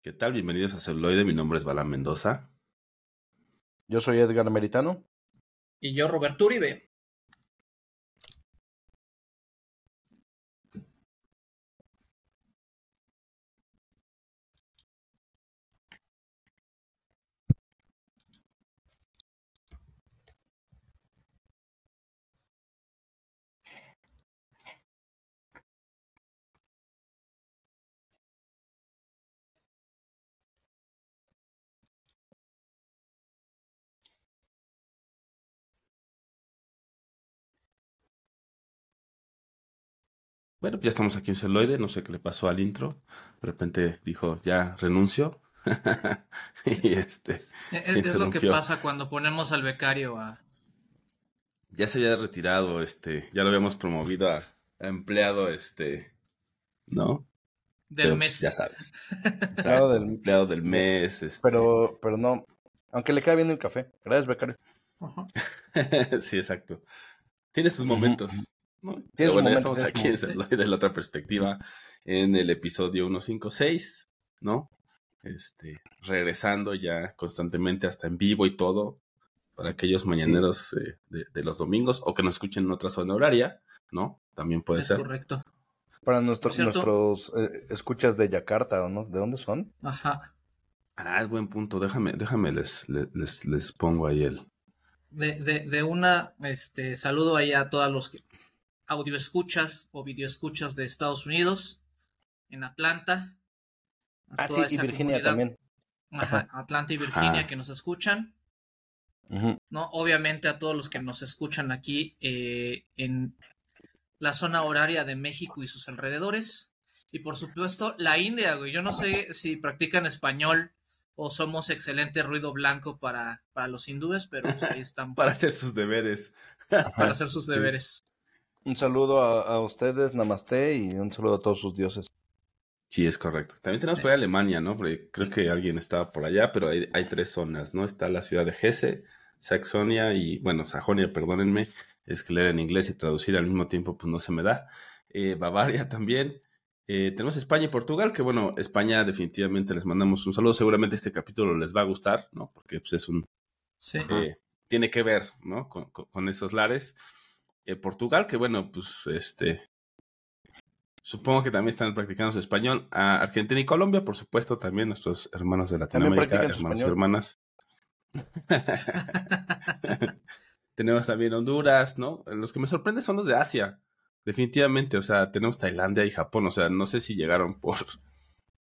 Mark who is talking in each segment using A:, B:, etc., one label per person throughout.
A: ¿Qué tal? Bienvenidos a Celuloide. Mi nombre es Balán Mendoza.
B: Yo soy Edgar Meritano.
C: Y yo, Roberto Uribe.
A: Bueno, pues ya estamos aquí en celoide, no sé qué le pasó al intro. De repente dijo, ya renuncio. y este.
C: Es, es lo que pasa cuando ponemos al becario a.
A: Ya se había retirado, este, ya lo habíamos promovido a, empleado, este, ¿no?
C: Del mes.
A: Pues, ya sabes. empleado del, empleado del mes. Este...
B: Pero, pero no. Aunque le queda bien el café. Gracias, becario.
A: sí, exacto. Tiene sus momentos. ¿No? Pero bueno, ya estamos aquí de la otra perspectiva en el episodio 156, ¿no? Este, regresando ya constantemente hasta en vivo y todo, para aquellos mañaneros eh, de, de, los domingos o que nos escuchen en otra zona horaria, ¿no? También puede
C: es
A: ser.
C: Correcto.
B: Para nuestros, nuestros eh, escuchas de Yakarta, ¿o no? ¿De dónde son?
C: Ajá.
A: Ah, es buen punto. Déjame, déjame les, les, les pongo ahí el.
C: De, de, de una, este, saludo ahí a todos los que audio escuchas o video escuchas de Estados Unidos, en Atlanta.
B: Ah, sí, y Virginia también.
C: Ajá, Atlanta y Virginia
A: Ajá.
C: que nos escuchan. ¿no? Obviamente a todos los que nos escuchan aquí eh, en la zona horaria de México y sus alrededores. Y por supuesto, la India, güey. Yo no sé si practican español o somos excelente ruido blanco para, para los hindúes, pero pues ahí estamos.
A: Para hacer sus deberes.
C: para hacer sus deberes.
B: Un saludo a, a, ustedes, Namaste, y un saludo a todos sus dioses.
A: Sí, es correcto. También tenemos por ahí Alemania, ¿no? Porque creo que alguien estaba por allá, pero hay, hay tres zonas, ¿no? Está la ciudad de Hesse, Saxonia y, bueno, Sajonia, perdónenme, es que leer en inglés y traducir al mismo tiempo, pues no se me da. Eh, Bavaria también. Eh, tenemos España y Portugal, que bueno, España definitivamente les mandamos un saludo. Seguramente este capítulo les va a gustar, ¿no? Porque pues, es un,
C: Sí.
A: eh, tiene que ver, ¿no? Con, con- con esos lares. Eh, Portugal, que bueno, pues este. Supongo que también están practicando su español. A Argentina y Colombia, por supuesto, también nuestros hermanos de Latinoamérica, hermanos y hermanas. tenemos también Honduras, ¿no? Los que me sorprenden son los de Asia, definitivamente. O sea, tenemos Tailandia y Japón. O sea, no sé si llegaron por,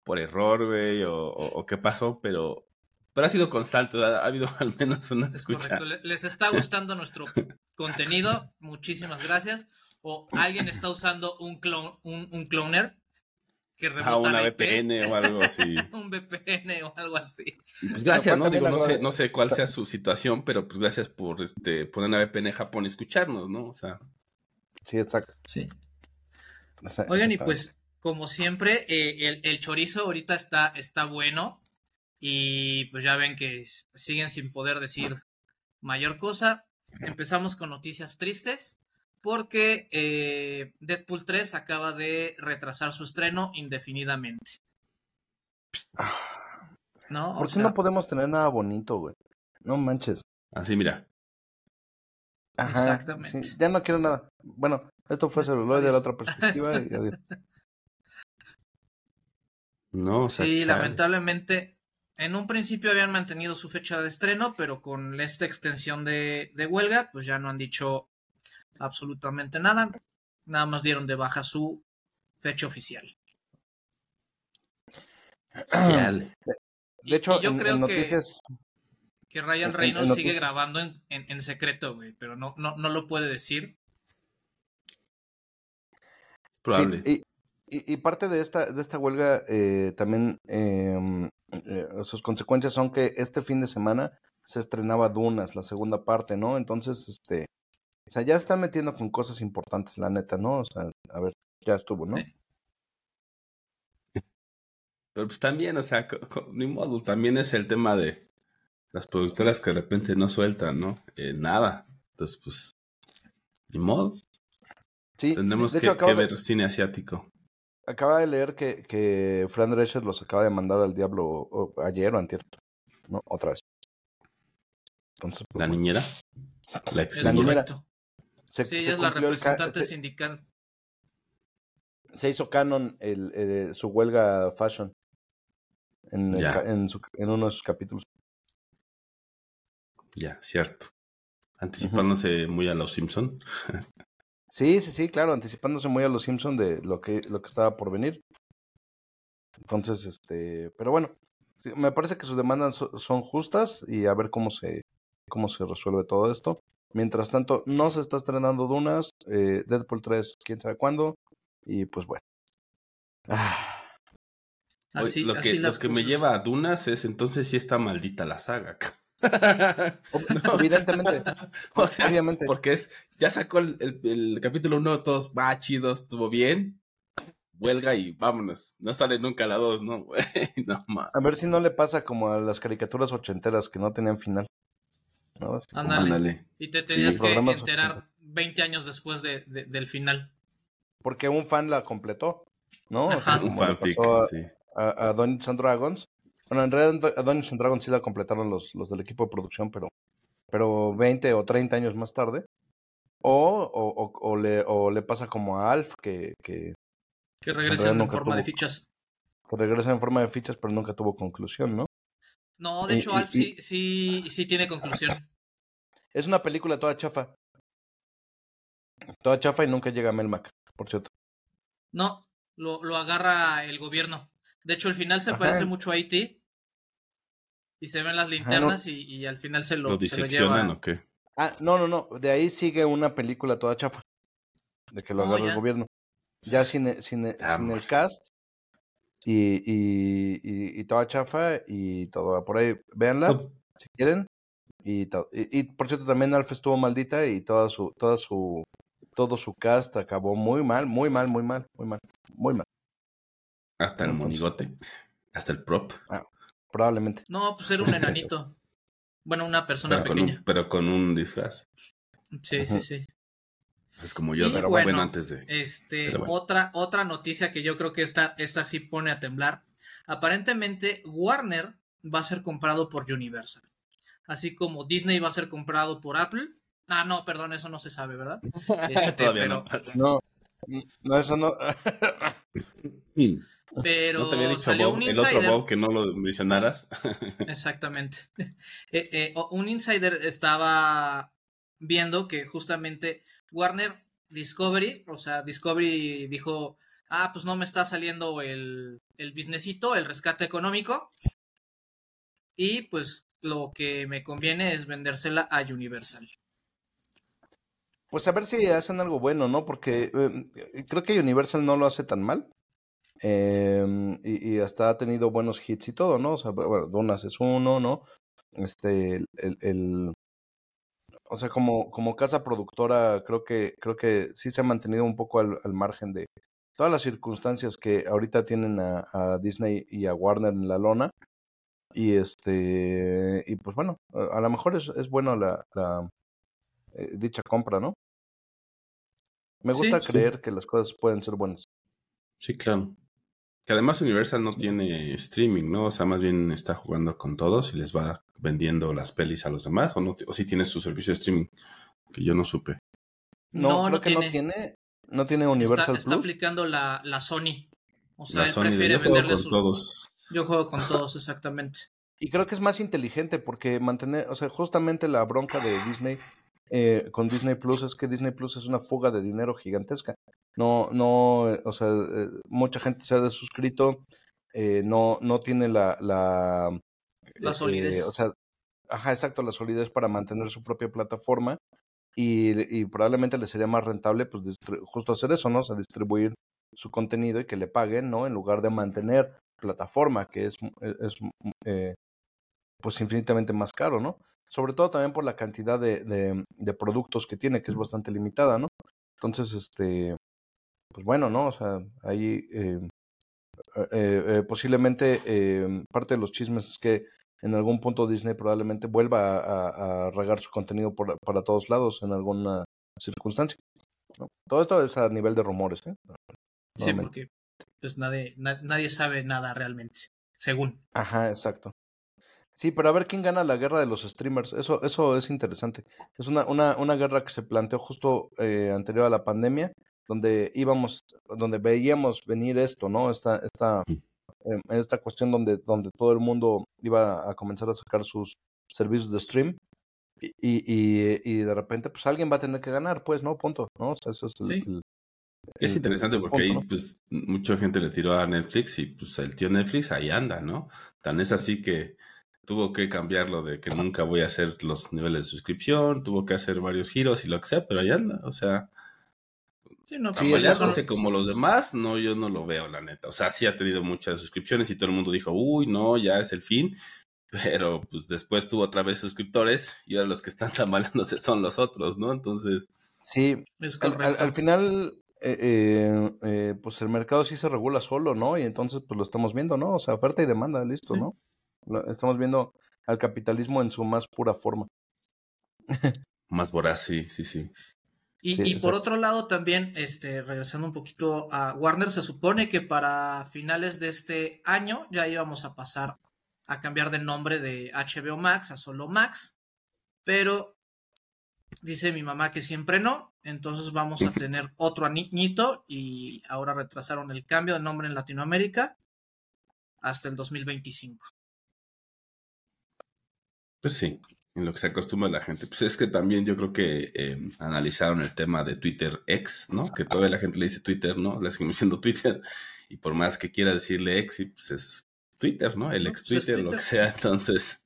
A: por error, güey, o, o- o qué pasó, pero, pero ha sido constante. Ha, ha habido al menos una
C: Es
A: escucha.
C: correcto. Le- ¿Les está gustando nuestro contenido? Muchísimas gracias. ¿O alguien está usando un, clon, un, un cloner que rebota
A: a una? VPN o algo así.
C: un VPN o algo así.
A: Pues gracias, ¿no? Digo, no sé, no sé cuál sea su situación, pero pues gracias por este poner una VPN en Japón y escucharnos, ¿no? O sea,
B: Sí, exacto.
C: Sí. Oigan, y pues, como siempre, eh, el, el chorizo ahorita está, está bueno. Y pues ya ven que siguen sin poder decir mayor cosa. Empezamos con noticias tristes. Porque eh, Deadpool 3 acaba de retrasar su estreno indefinidamente. ¿No? O
B: ¿Por qué
C: sea,
B: no podemos tener nada bonito, güey? No manches.
A: así mira.
B: Ajá,
C: Exactamente.
B: sí, ya no quiero nada. Bueno, esto fue celuloide de la otra perspectiva. y adiós.
A: No, o sea,
C: Sí,
A: chale.
C: lamentablemente. En un principio habían mantenido su fecha de estreno, pero con esta extensión de, de huelga, pues ya no han dicho absolutamente nada. Nada más dieron de baja su fecha oficial. Y-
B: De hecho,
C: y yo
B: en,
C: creo
B: en noticias,
C: que Ryan
B: en- en
C: Reynolds sigue
B: noticias-
C: grabando en, en- en secreto, güey, pero no, no, no lo puede decir.
A: Probable.
B: Sí, y, parte de esta, de esta huelga eh, también, eh, eh, sus consecuencias son que este fin de semana se estrenaba Dunas, la segunda parte, ¿no? Entonces, este, o sea, ya se están metiendo con cosas importantes, la neta, ¿no? O sea, a ver, ya estuvo, ¿no?
A: Pero pues también, o sea, ni modo, también es el tema de las productoras que de repente no sueltan, ¿no? Eh, nada. Entonces, pues, ni modo.
B: Sí,
A: Tendremos que,
B: de-
A: ver cine asiático.
B: Acaba de leer que, que Fran Drescher los acaba de mandar al diablo ayer o antier, ¿no? Otra vez.
A: Entonces, pues, ¿La niñera?
C: La ex es correcto. sí, ella es la representante sindical.
B: Se hizo canon el, su huelga fashion en, en, en uno de sus capítulos.
A: Ya, cierto. Anticipándose muy a los Simpson.
B: sí, sí, sí, claro, anticipándose muy a los Simpson de lo que, lo que estaba por venir. Entonces, este, pero bueno, me parece que sus demandas son justas y a ver cómo se, cómo se resuelve todo esto. Mientras tanto, no se está estrenando Dunas, eh, Deadpool 3, quién sabe cuándo, y pues bueno.
A: Ah. Así, lo que, lo que me lleva a Dunas es entonces si está maldita la saga.
B: evidentemente.
A: obviamente. Porque es, ya sacó el, capítulo 1, todos va chido, estuvo bien. Huelga y vámonos. No sale nunca la 2, ¿no? no
B: a ver si no le pasa como a las caricaturas ochenteras que no tenían final.
C: Ándale. Y te tenías que enterar 20 años después de, del final.
B: Porque un fan la completó, ¿no? un fanfic, a, a Dungeons and Dragons bueno, en realidad a Dungeons and Dragons sí la completaron los, los del equipo de producción, pero, pero 20 o 30 años más tarde. O, o, o, le, o le pasa como a Alf, que... Que,
C: que regresan en, forma de fichas.
B: Que regresan en forma de fichas, pero nunca tuvo conclusión, ¿no?
C: No, de hecho Alf sí, sí, sí tiene conclusión.
B: Es una película toda chafa. Toda chafa y nunca llega a Melmac, por cierto.
C: No, lo, lo agarra el gobierno. De hecho, el final se parece mucho a E.T. Y se ven las linternas y, al final se lo, ¿Lo diseccionan
A: o qué?
B: Ah, no, no, no. De ahí sigue una película toda chafa. De que lo oh, agarra el gobierno. Ya sin, sin, ah, sin el cast. Y, y, y, toda chafa y todo. Por ahí, véanla si quieren. Y, y, por cierto, también Alf estuvo maldita y toda su, toda su, todo su cast acabó muy mal, muy mal, muy mal, muy mal, muy mal.
A: Hasta el monigote. Hasta el prop.
B: Ah, probablemente.
C: No, pues era un enanito. bueno, una persona pequeña.
A: pero con un disfraz.
C: Sí, sí, sí.
A: Es como yo, pero bueno, antes de.
C: Este, otra, otra noticia que yo creo que esta, esta sí pone a temblar. Aparentemente, Warner va a ser comprado por Universal. Así como Disney va a ser comprado por Apple. Ah, no, perdón, eso no se sabe, ¿verdad?
B: Este, Todavía no. no. No, eso no.
C: Pero salió un insider.
A: El otro que no lo mencionaras.
C: Exactamente. Eh, eh, un insider estaba viendo que justamente Warner Discovery, o sea, Discovery dijo, ah, pues no me está saliendo el, el businessito, el rescate económico. Y pues lo que me conviene es vendérsela a Universal.
B: Pues a ver si hacen algo bueno, ¿no? Porque eh, creo que Universal no lo hace tan mal. Em, y, hasta ha tenido buenos hits y todo, ¿no? O sea, bueno, Donas es uno, ¿no? Este, el, el, o sea, como, como casa productora, creo que, creo que sí se ha mantenido un poco al, margen de todas las circunstancias que ahorita tienen a, Disney y a Warner en la lona. Y este, y pues bueno, a, lo mejor es, es bueno la, la eh, dicha compra, ¿no? Me gusta creer que las cosas pueden ser buenas.
A: Sí, claro. Que además Universal no tiene streaming, ¿no? O sea, más bien está jugando con todos y les va vendiendo las pelis a los demás, o no, o si tiene su servicio de streaming, que yo no supe.
B: No, creo que no tiene, no tiene Universal
C: está, Está aplicando la, la Sony. O sea, él prefiere venderle sus... todos. Yo juego con todos, exactamente.
B: Y creo que es más inteligente porque mantener, o sea, justamente la bronca de Disney eh, con Disney Plus es que Disney Plus es una fuga de dinero gigantesca. No, no, eh, o sea, eh, mucha gente se ha desuscrito, eh, no, no tiene la, la,
C: la solidez.
B: o sea, ajá, exacto, la solidez para mantener su propia plataforma y, y probablemente le sería más rentable, pues, justo hacer eso, ¿no? O sea, distribuir su contenido y que le paguen, ¿no? En lugar de mantener plataforma, que es, es pues infinitamente más caro, ¿no? sobre todo también por la cantidad de, de, productos que tiene, que es bastante limitada, ¿no? Entonces, este, pues bueno, ¿no? O sea, ahí eh, eh, eh, posiblemente parte de los chismes es que en algún punto Disney probablemente vuelva a, a, regar su contenido por, para todos lados en alguna circunstancia. Todo esto es a nivel de rumores, ¿eh?
C: Sí, porque pues nadie, nadie sabe nada realmente, según.
B: Ajá, exacto. Sí, pero a ver quién gana la guerra de los streamers. Eso, eso es interesante. Es una, una, una guerra que se planteó justo eh, anterior a la pandemia, donde íbamos, donde veíamos venir esto, ¿no? Esta, esta, em, esta cuestión donde, donde todo el mundo iba a comenzar a sacar sus servicios de stream. Y, y, y de repente, pues alguien va a tener que ganar, pues, ¿no? Punto, ¿no? O sea, eso es el,
A: es interesante porque ahí pues mucha gente le tiró a Netflix y pues el tío Netflix ahí anda, ¿no? Tan es así que tuvo que cambiarlo de que nunca voy a hacer los niveles de suscripción, tuvo que hacer varios giros y lo que sea, pero ahí anda, o sea, Sí, no, pues, como los demás, no, yo no lo veo, la neta. O sea, sí ha tenido muchas suscripciones y todo el mundo dijo, uy, no, ya es el fin. Pero pues después tuvo otra vez suscriptores y ahora los que están tambaleándose son los otros, ¿no? Entonces.
B: Sí, al, al, final eh, eh, eh, pues el mercado sí se regula solo, ¿no? Y entonces pues lo estamos viendo, ¿no? O sea, oferta y demanda, listo, ¿no? estamos viendo al capitalismo en su más pura forma.
A: más voraz, sí, sí, sí.
C: Y, y por otro lado también, este, regresando un poquito a Warner, se supone que para finales de este año ya íbamos a pasar a cambiar de nombre de HBO Max a solo Max, pero dice mi mamá que siempre no, entonces vamos a tener otro añito y ahora retrasaron el cambio de nombre en Latinoamérica hasta el 2025.
A: Pues sí, en lo que se acostumbra la gente. Pues es que también yo creo que em, analizaron el tema de Twitter X, ¿no? Que toda la gente le dice Twitter, ¿no? Le seguimos diciendo Twitter. Y por más que quiera decirle X, pues es Twitter, ¿no? El ex pues Twitter, lo que sea. Entonces,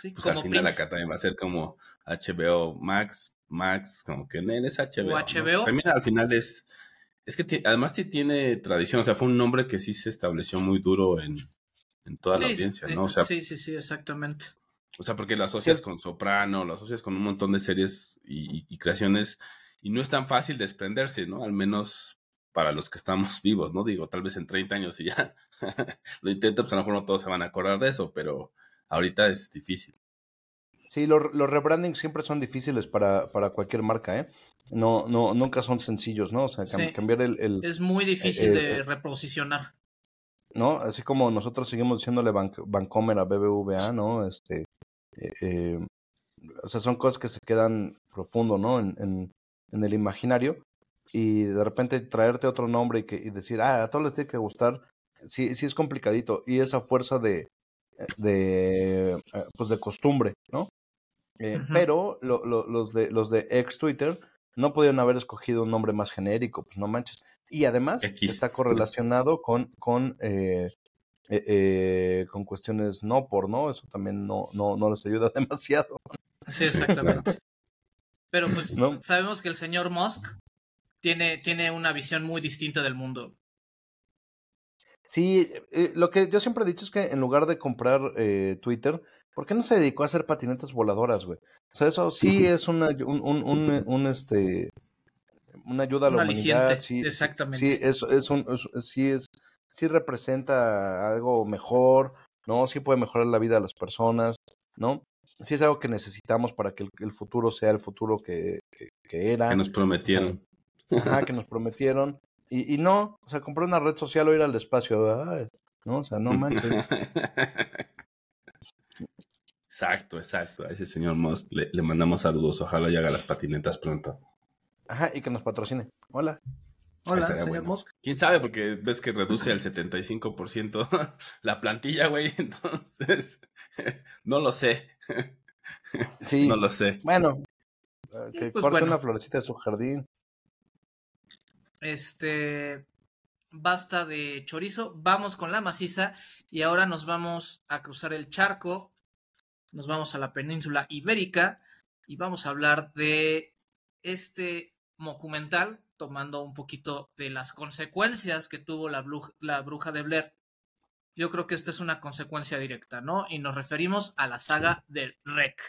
A: pues al final acá también va a ser como HBO Max, Max, como que en es HBO. HBO. También al final es. Es que además sí tiene tradición, o sea, fue un nombre que sí se estableció muy duro en, toda la audiencia, ¿no? O sea,
C: sí, sí, sí, exactamente.
A: O sea, porque lo asocias con Soprano, lo asocias con un montón de series y, creaciones, y no es tan fácil desprenderse, ¿no? Al menos para los que estamos vivos, ¿no? Digo, tal vez en 30 años y ya lo intento, pues a lo mejor no todos se van a acordar de eso, pero ahorita es difícil.
B: Sí, los, los rebrandings siempre son difíciles para, para cualquier marca, ¿eh? No, no, nunca son sencillos, ¿no? O sea, cambiar el,
C: Es muy difícil eh, de reposicionar.
B: ¿No? Así como nosotros seguimos diciéndole Bank, Bancomer a BBVA, ¿no? Este, eh, eh, o sea, son cosas que se quedan profundo, ¿no? En, en, en, el imaginario. Y de repente traerte otro nombre y, que, y decir, ah, a todos les tiene que gustar, sí, sí es complicadito. Y esa fuerza de, de, pues de costumbre, ¿no? Eh, pero los, de, los de ex Twitter no pudieron haber escogido un nombre más genérico, pues no manches. Y además está correlacionado con, con, eh, eh, con cuestiones no por, ¿no? Eso también no, no, no les ayuda demasiado.
C: Sí, exactamente. Pero pues sabemos que el señor Musk tiene, tiene una visión muy distinta del mundo.
B: Sí, lo que yo siempre he dicho es que en lugar de comprar Twitter, ¿Por qué no se dedicó a hacer patinetas voladoras, güey? O sea, eso sí es una, un, un, un, este, una ayuda a la humanidad. Sí,
C: exactamente.
B: Sí, es, es un, sí, es, sí representa algo mejor, ¿no? Sí puede mejorar la vida de las personas, ¿no? Sí es algo que necesitamos para que el, futuro sea el futuro que, que, era.
A: Que nos prometieron.
B: Ajá, que nos prometieron. Y, y no, o sea, comprar una red social o ir al espacio, ¿no? O sea, no manches.
A: Exacto, exacto. A ese señor Musk le, mandamos saludos. Ojalá y haga las patinetas pronto.
B: Ajá, y que nos patrocine. Hola.
C: Hola, señor Musk.
A: ¿Quién sabe? Porque ves que reduce al 75% la plantilla, güey. Entonces, no lo sé. Sí. No lo sé.
B: Bueno, que pues corte una florecita de su jardín.
C: Este, basta de chorizo, vamos con la maciza y ahora nos vamos a cruzar el charco nos vamos a la península ibérica y vamos a hablar de este documental, tomando un poquito de las consecuencias que tuvo la, la bruja de Blair. Yo creo que esta es una consecuencia directa, ¿no? Y nos referimos a la saga del REC.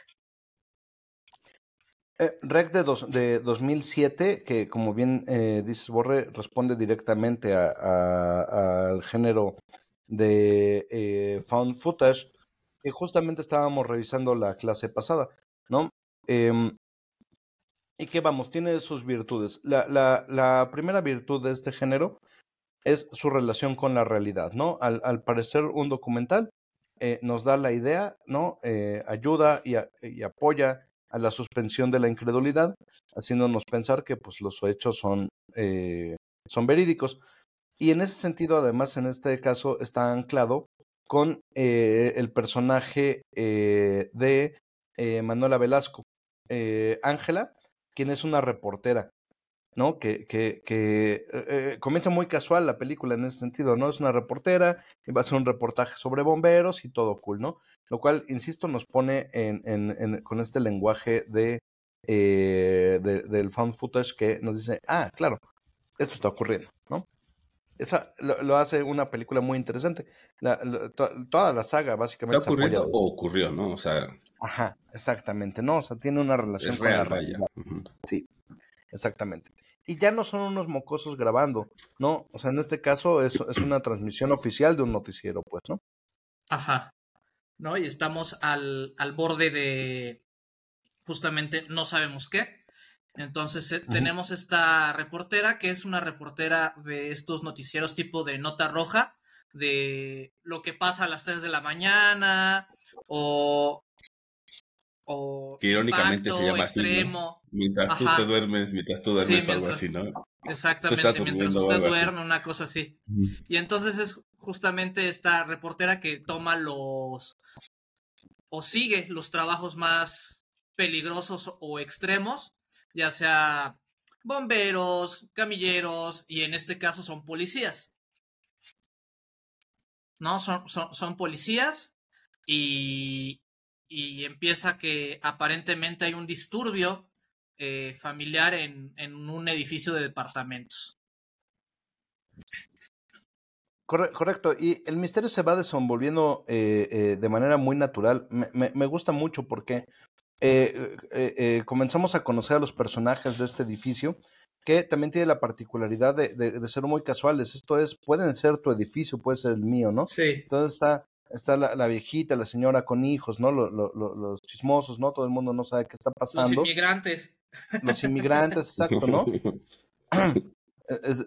B: Eh, REC de, de 2007, que como bien eh, dices Borre, responde directamente al género de eh, found footage, que justamente estábamos revisando la clase pasada, ¿no? Em, y que vamos, tiene sus virtudes. La, la, la, primera virtud de este género es su relación con la realidad, ¿no? Al, parecer un documental eh, nos da la idea, ¿no? Eh, ayuda y, apoya a la suspensión de la incredulidad, haciéndonos pensar que pues los hechos son, eh, son verídicos. Y en ese sentido, además, en este caso está anclado con el personaje de Manuela Velasco, Ángela, quien es una reportera ¿no? Que, que, que eh, eh, comienza muy casual la película en ese sentido, ¿no? Es una reportera y va a hacer un reportaje sobre bomberos y todo cool, ¿no? Lo cual, insisto, nos pone en, en, con este lenguaje de, eh, del found footage que nos dice, ah, claro, esto está ocurriendo, ¿no? Esa lo, hace una película muy interesante. La, toda la saga, básicamente.
A: ¿Está ocurriendo o ocurrió, no? O sea.
B: Ajá, exactamente, ¿no? O sea, tiene una relación con la realidad. Sí, exactamente y ya no son unos mocosos grabando, ¿no? O sea, en este caso es, es una transmisión oficial de un noticiero, pues, ¿no?
C: Ajá. ¿No? Y estamos al, al borde de justamente no sabemos qué. Entonces eh, tenemos esta reportera que es una reportera de estos noticieros tipo de nota roja, de lo que pasa a las 3 de la mañana o o
A: que irónicamente se llama extremo. así, Mientras tú te duermes, mientras tú duermes o algo así, ¿no?
C: Exactamente, mientras usted duerme, una cosa así. Y entonces es justamente esta reportera que toma los o sigue los trabajos más peligrosos o extremos, ya sea bomberos, camilleros y en este caso son policías. ¿No? Son, son, son policías y, y empieza que aparentemente hay un disturbio eh, familiar en, en, un edificio de departamentos.
B: Correcto, y el misterio se va desenvolviendo eh, eh, de manera muy natural. Me, me, gusta mucho porque comenzamos a conocer a los personajes de este edificio que también tiene la particularidad de, de, de, ser muy casuales. Esto es, pueden ser tu edificio, puede ser el mío, ¿no?
C: Sí.
B: Entonces está está la, viejita, la señora con hijos, ¿no? los chismosos, ¿no? Todo el mundo no sabe qué está pasando.
C: Los inmigrantes.
B: Los inmigrantes, exacto, ¿no?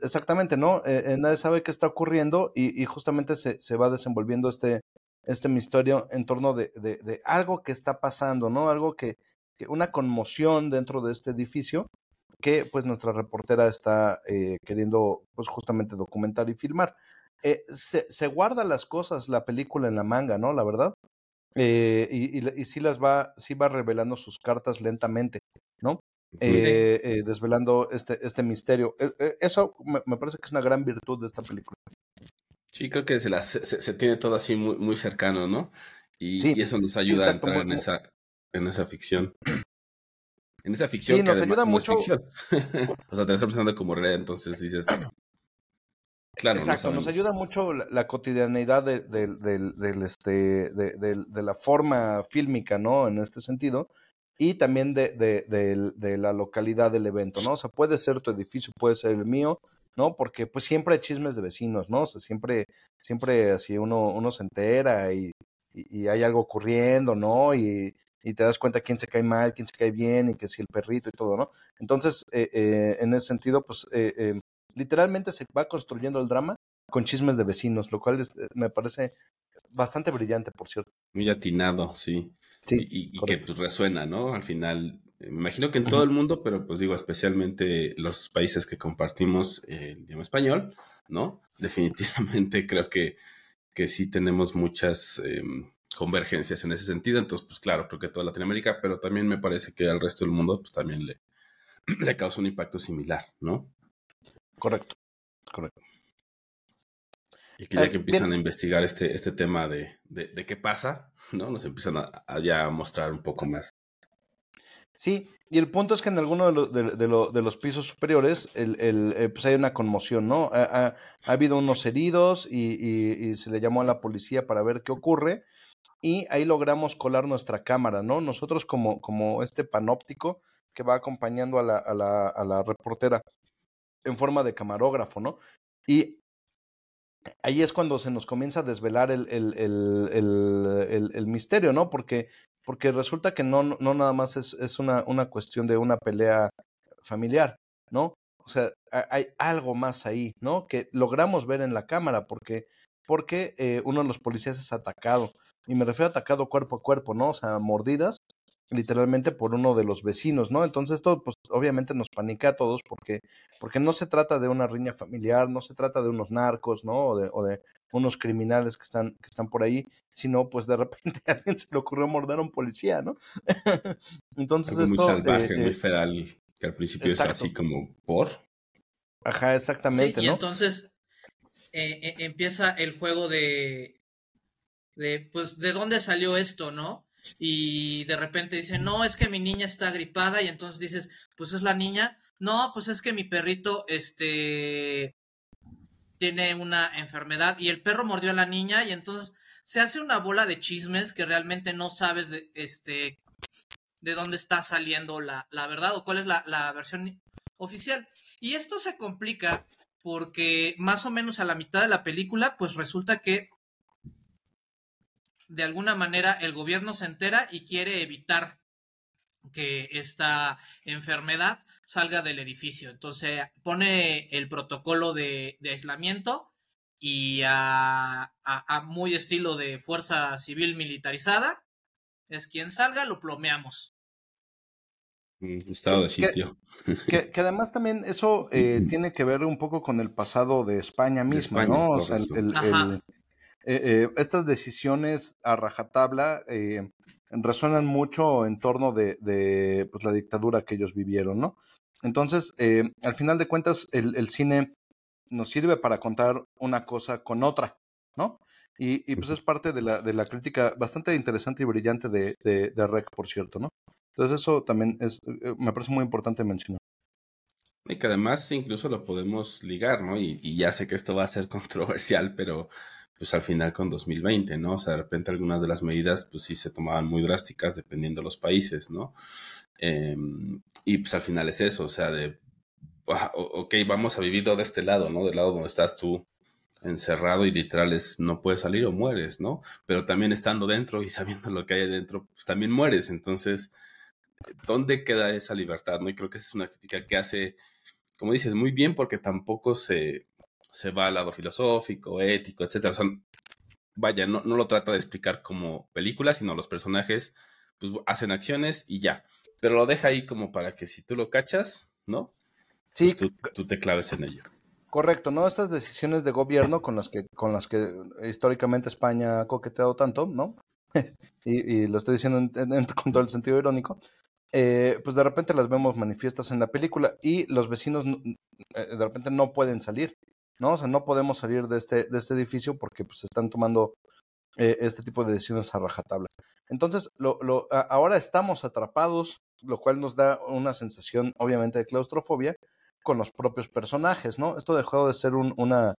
B: Exactamente, ¿no? Eh, eh, nadie sabe qué está ocurriendo y, justamente se, se, va desenvolviendo este, este misterio en torno de, de, algo que está pasando, ¿no? Algo que, una conmoción dentro de este edificio que pues nuestra reportera está eh, queriendo pues justamente documentar y filmar. Eh, se, se, guarda las cosas, la película en la manga, ¿no? La verdad. Eh, y, y, y, sí las va, sí va revelando sus cartas lentamente, ¿no? Eh, eh, desvelando este, este misterio. eso me, me, parece que es una gran virtud de esta película.
A: Sí, creo que se, las, se, se tiene todo así muy, muy cercano, ¿no? Y, sí, y eso nos ayuda exacto, a entrar en esa, en esa ficción. En esa ficción
B: sí,
A: que
B: nos ayuda mucho.
A: o sea, te estás presentando como realidad, entonces dices, Claro,
B: Exacto,
A: no
B: nos ayuda mucho la, la cotidianeidad de, de, de, este, de, la forma fílmica, ¿no? En este sentido, y también de, la localidad del evento, ¿no? O sea, puede ser tu edificio, puede ser el mío, ¿no? Porque pues siempre hay chismes de vecinos, ¿no? O sea, siempre, siempre así uno, uno se entera y, y, hay algo ocurriendo, ¿no? Y, y te das cuenta quién se cae mal, quién se cae bien, y que si el perrito y todo, ¿no? Entonces, eh, eh, en ese sentido, pues eh, eh literalmente se va construyendo el drama con chismes de vecinos, lo cual es, eh, me parece bastante brillante, por cierto.
A: Muy atinado, sí. sí y, y que pues, resuena, ¿no? Al final, eh, me imagino que en todo el mundo, pero pues digo, especialmente los países que compartimos el idioma español, ¿no? Definitivamente creo que, que sí tenemos muchas eh, convergencias en ese sentido. Entonces, pues claro, creo que toda Latinoamérica, pero también me parece que al resto del mundo, pues también le, le causa un impacto similar, ¿no?
B: Correcto, correcto.
A: Y que ya eh, que empiezan a investigar este, este tema de, de, de, qué pasa, ¿no? Nos empiezan a, a, ya mostrar un poco más.
B: Sí, y el punto es que en alguno de, lo, de, lo, de los pisos superiores el, el, eh, pues hay una conmoción, ¿no? Ha, ha, ha habido unos heridos y, y, y, se le llamó a la policía para ver qué ocurre y ahí logramos colar nuestra cámara, ¿no? Nosotros como, como este panóptico que va acompañando a la, a la, a la reportera en forma de camarógrafo, ¿no? Y ahí es cuando se nos comienza a desvelar el, el, el, el misterio, ¿no? Porque, porque resulta que no, no nada más es, es una, una cuestión de una pelea familiar, ¿no? O sea, hay algo más ahí, ¿no? Que logramos ver en la cámara, porque, porque eh, uno de los policías es atacado. Y me refiero a atacado cuerpo a cuerpo, ¿no? O sea, mordidas, literalmente por uno de los vecinos, ¿no? Entonces esto, pues, obviamente nos panica a todos porque, porque no se trata de una riña familiar, no se trata de unos narcos, ¿no? O de, o de unos criminales que están, que están por ahí, sino pues de repente a alguien se le ocurrió morder a un policía, ¿no?
A: Entonces Algo muy salvaje, eh, muy eh, feral, que al principio es así como por.
B: Ajá, exactamente.
C: y entonces eh, empieza el juego de, de, pues, ¿de dónde salió esto, no? Y de repente dice, no, es que mi niña está gripada y entonces dices, pues es la niña, no, pues es que mi perrito, este, tiene una enfermedad y el perro mordió a la niña y entonces se hace una bola de chismes que realmente no sabes de, este, de dónde está saliendo la, la verdad o cuál es la, la versión oficial. Y esto se complica porque más o menos a la mitad de la película, pues resulta que de alguna manera el gobierno se entera y quiere evitar que esta enfermedad salga del edificio. Entonces pone el protocolo de, aislamiento y a, muy estilo de fuerza civil militarizada, es quien salga, lo plomeamos.
A: Mm, estado de sitio.
B: Que, además también eso eh, tiene que ver un poco con el pasado de España misma, ¿no? O sea, el, eh, eh, estas decisiones a rajatabla eh, resuenan mucho en torno de, pues, la dictadura que ellos vivieron, ¿no? Entonces, al final de cuentas, el, cine nos sirve para contar una cosa con otra, ¿no? Y, pues es parte de la, de la crítica bastante interesante y brillante de, de, Rec, por cierto, ¿no? Entonces eso también es, me parece muy importante mencionar.
A: Y que además incluso lo podemos ligar, ¿no? Y, y, ya sé que esto va a ser controversial, pero pues al final con 2020, ¿no? O sea, de repente algunas de las medidas, pues sí se tomaban muy drásticas dependiendo de los países, ¿no? Em, y pues al final es eso, o sea, de, ok, vamos a vivirlo de este lado, ¿no? Del lado donde estás tú encerrado y literal es no puedes salir o mueres, ¿no? Pero también estando dentro y sabiendo lo que hay adentro, pues también mueres. Entonces, ¿dónde queda esa libertad? ¿No? Y creo que esa es una crítica que hace, como dices, muy bien porque tampoco se, se va al lado filosófico, ético, etcétera. O sea, vaya, no, no lo trata de explicar como película, sino los personajes pues, hacen acciones y ya. Pero lo deja ahí como para que si tú lo cachas, ¿no? Sí. Pues tú, te claves en ello.
B: Correcto, ¿no? Estas decisiones de gobierno con las que, con las que históricamente España ha coqueteado tanto, ¿no? y, lo estoy diciendo con todo el sentido irónico, eh, pues de repente las vemos manifiestas en la película y los vecinos eh, de repente no pueden salir. ¿No? O sea, no podemos salir de este, de este edificio porque pues están tomando eh, este tipo de decisiones a rajatabla. Entonces, lo, lo, ahora estamos atrapados, lo cual nos da una sensación, obviamente, de claustrofobia con los propios personajes, ¿no? Esto dejó de ser un, una,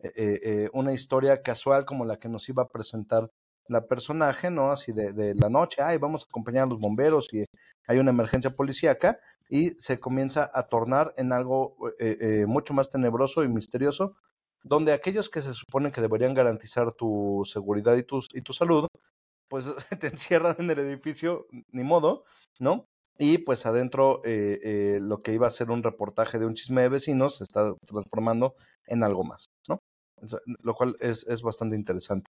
B: eh, eh, una historia casual como la que nos iba a presentar la personaje, ¿no? Así de, de, la noche, ay, vamos a acompañar a los bomberos y hay una emergencia policíaca y se comienza a tornar en algo eh, eh, mucho más tenebroso y misterioso, donde aquellos que se suponen que deberían garantizar tu seguridad y tu, y tu salud, pues te encierran en el edificio, ni modo, ¿no? Y pues adentro eh, lo que iba a ser un reportaje de un chisme de vecinos se está transformando en algo más, ¿no? Lo cual es, es bastante interesante.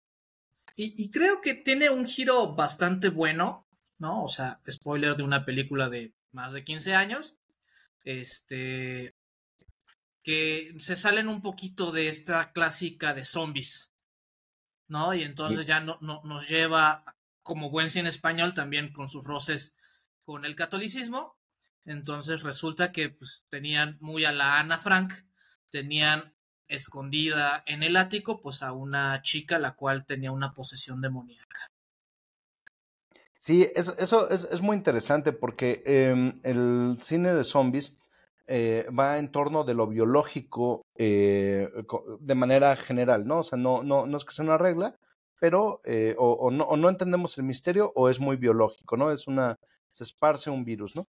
C: Y, creo que tiene un giro bastante bueno, ¿no? O sea, spoiler de una película de más de 15 años. Este. Que se salen un poquito de esta clásica de zombies, ¿no? Y entonces ya no, no, nos lleva, como buen cine español, también con sus roces con el catolicismo. Entonces resulta que pues, tenían muy a la Ana Frank, tenían escondida en el ático, pues a una chica la cual tenía una posesión demoníaca.
B: Sí, eso, eso es, es, muy interesante porque em, el cine de zombies eh, va en torno de lo biológico eh, de manera general, ¿no? O sea, no, no, no es que sea una regla, pero eh, o, o, no, o no entendemos el misterio o es muy biológico, ¿no? Es una, se esparce un virus, ¿no?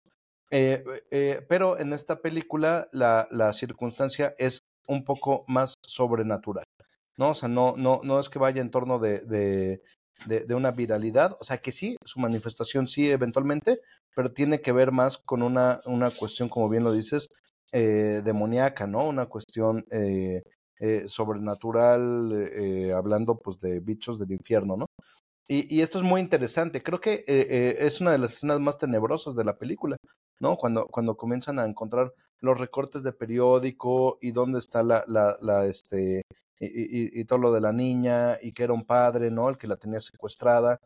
B: pero en esta película la, la circunstancia es un poco más sobrenatural, ¿no? O sea, no, no, no es que vaya en torno de, de, una viralidad, o sea que sí, su manifestación sí eventualmente, pero tiene que ver más con una, una cuestión, como bien lo dices, demoníaca, ¿no? Una cuestión sobrenatural, hablando pues de bichos del infierno, ¿no? Y, esto es muy interesante. Creo que es una de las escenas más tenebrosas de la película, ¿no? Cuando, cuando comienzan a encontrar los recortes de periódico y dónde está la, la, la este, y, y, todo lo de la niña y que era un padre, ¿no? El que la tenía secuestrada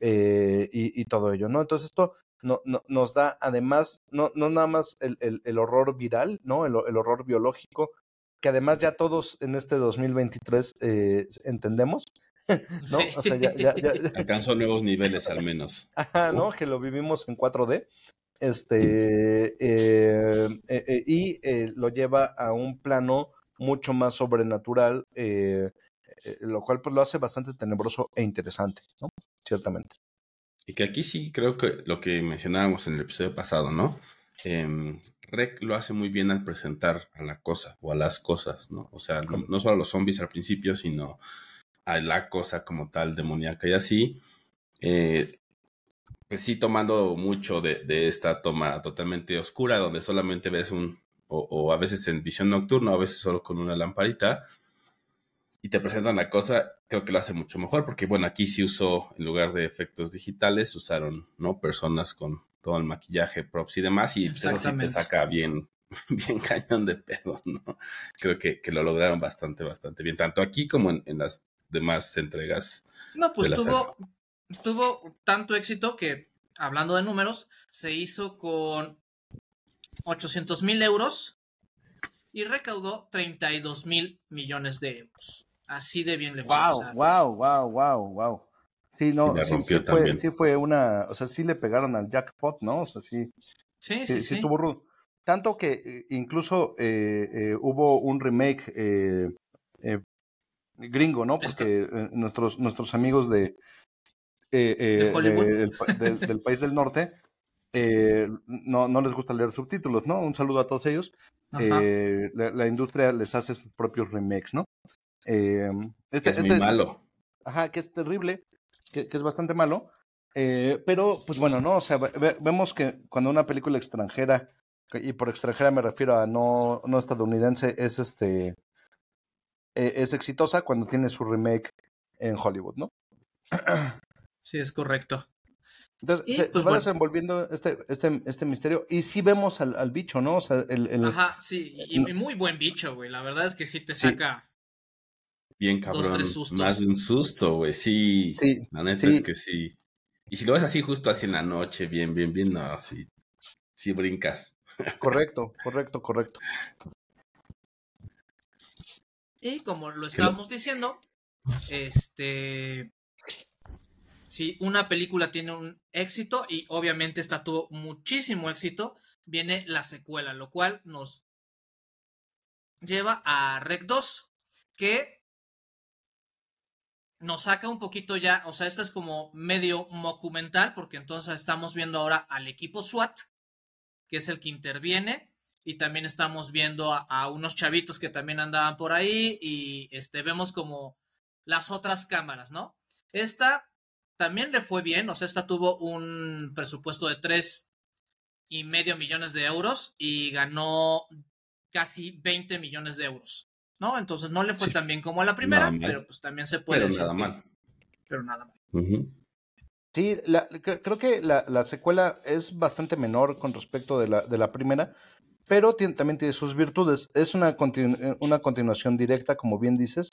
B: eh, y, y, todo ello, ¿no? Entonces esto no, no, nos da además, no, no nada más el, el, el horror viral, ¿no? El, el, horror biológico, que además ya todos en este 2023 eh, entendemos, ¿no?
A: O sea, ya, ya, ya, Alcanzó nuevos niveles al menos.
B: Ajá, ¿no? Que lo vivimos en 4D. Este, eh, eh, y lo lleva a un plano mucho más sobrenatural, eh, eh, lo cual pues lo hace bastante tenebroso e interesante, ¿no? Ciertamente.
A: Y que aquí sí creo que lo que mencionábamos en el episodio pasado, ¿no? Eh, Rec lo hace muy bien al presentar a la cosa o a las cosas, ¿no? O sea, no, solo a los zombies al principio, sino a la cosa como tal demoníaca y así. Eh, pues sí, tomando mucho de, de, esta toma totalmente oscura, donde solamente ves un, o, a veces en visión nocturna, a veces solo con una lamparita, y te presentan la cosa, creo que lo hace mucho mejor, porque bueno, aquí sí usó, en lugar de efectos digitales, usaron, ¿no? Personas con todo el maquillaje, props y demás, y eso sí te saca bien, bien cañón de pedo, ¿no? Creo que, que lo lograron bastante, bastante bien, tanto aquí como en, en las demás entregas.
C: No, pues tuvo, tuvo tanto éxito que, hablando de números, se hizo con 800 mil euros y recaudó 32 mil millones de euros. Así de bien le
B: fue. Wow, wow, wow, wow, wow. Sí, no, sí, fue, sí, fue, una, o sea, sí le pegaron al jackpot, ¿no? O sea, sí.
C: Sí, sí, sí.
B: Estuvo rudo. Tanto que eh, incluso eh, eh, hubo un remake gringo, ¿no? Porque nuestros, nuestros amigos de, ¿De del país del norte eh, no, no les gusta leer subtítulos, ¿no? Un saludo a todos ellos. Eh, la, industria les hace sus propios remakes, ¿no?
A: Eh, este, es muy este malo.
B: Ajá, que es terrible, que, es bastante malo. pero, pues bueno, ¿no? O sea, vemos que cuando una película extranjera, y por extranjera me refiero a no, no estadounidense, es este es exitosa cuando tiene su remake en Hollywood, ¿no?
C: Sí, es correcto.
B: Entonces, se, pues, va desenvolviendo este, este, este misterio. Y sí vemos al, al bicho, ¿no? O sea, el, el...
C: Ajá, sí, y, muy buen bicho, güey. La verdad es que sí te saca.
A: Bien cabrón. Dos, tres sustos. Más de un susto, güey. Sí. sí. La neta es que sí. Y si lo ves así justo así en la noche, bien, bien, bien, no, sí. Sí brincas.
B: Correcto, correcto, correcto.
C: Y como lo estábamos diciendo, este si una película tiene un éxito y obviamente esta tuvo muchísimo éxito, viene la secuela, lo cual nos lleva a Rec 2, que nos saca un poquito ya, o sea, esto es como medio documental, porque entonces estamos viendo ahora al equipo SWAT, que es el que interviene, y también estamos viendo a, a unos chavitos que también andaban por ahí, y este, vemos como las otras cámaras, ¿no? Esta también le fue bien, o sea, esta tuvo un presupuesto de tres y medio millones de euros y ganó casi 20 millones de euros, ¿no? Entonces no le fue tan bien como a la primera, pero pues también se puede
A: pero nada mal.
C: Pero nada mal.
B: Sí, creo que la, secuela es bastante menor con respecto de la, de la primera, pero también tiene sus virtudes. Es una, una continuación directa, como bien dices,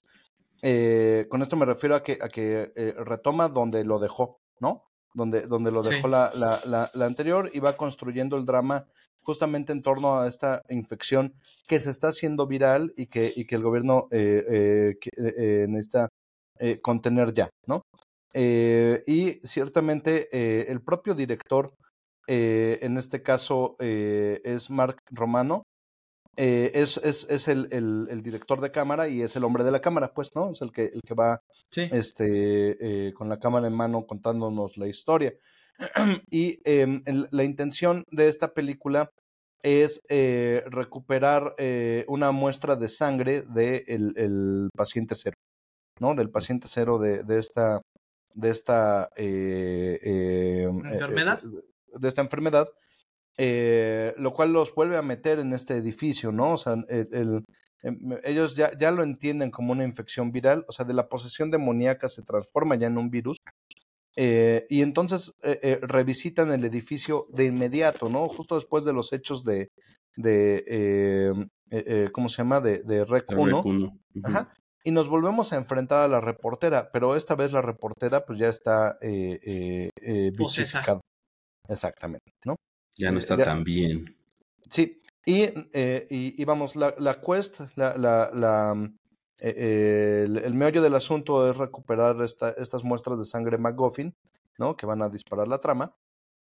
B: eh, con esto me refiero a que, a que eh, retoma donde lo dejó, ¿no? Donde, donde lo dejó la, la, la, anterior y va construyendo el drama justamente en torno a esta infección que se está haciendo viral y que, y que el gobierno eh, necesita contener ya, ¿no? y ciertamente el propio director, en este caso es Mark Romano, eh, es, es, es el, el, director de cámara y es el hombre de la cámara, pues, ¿no? Es el que, el que va este, eh, con la cámara en mano contándonos la historia. y em, la intención de esta película es eh, recuperar una muestra de sangre del de el paciente cero, ¿no? Del paciente cero de, de esta, de esta
C: enfermedad.
B: de esta enfermedad eh, lo cual los vuelve a meter en este edificio, ¿no? O sea, el, em, ellos ya, ya lo entienden como una infección viral, o sea, de la posesión demoníaca se transforma ya en un virus. Eh, y entonces eh, revisitan el edificio de inmediato, ¿no? Justo después de los hechos de, de ¿cómo se llama? De, de Rec 1. Ajá. Y nos volvemos a enfrentar a la reportera, pero esta vez la reportera pues ya está eh, eh, Exactamente, ¿no?
A: Ya no está tan bien.
B: Sí, y, eh, y, vamos, la, la quest, la, la, la mm, eh, el, meollo del asunto es recuperar esta, estas muestras de sangre McGuffin, ¿no? Que van a disparar la trama.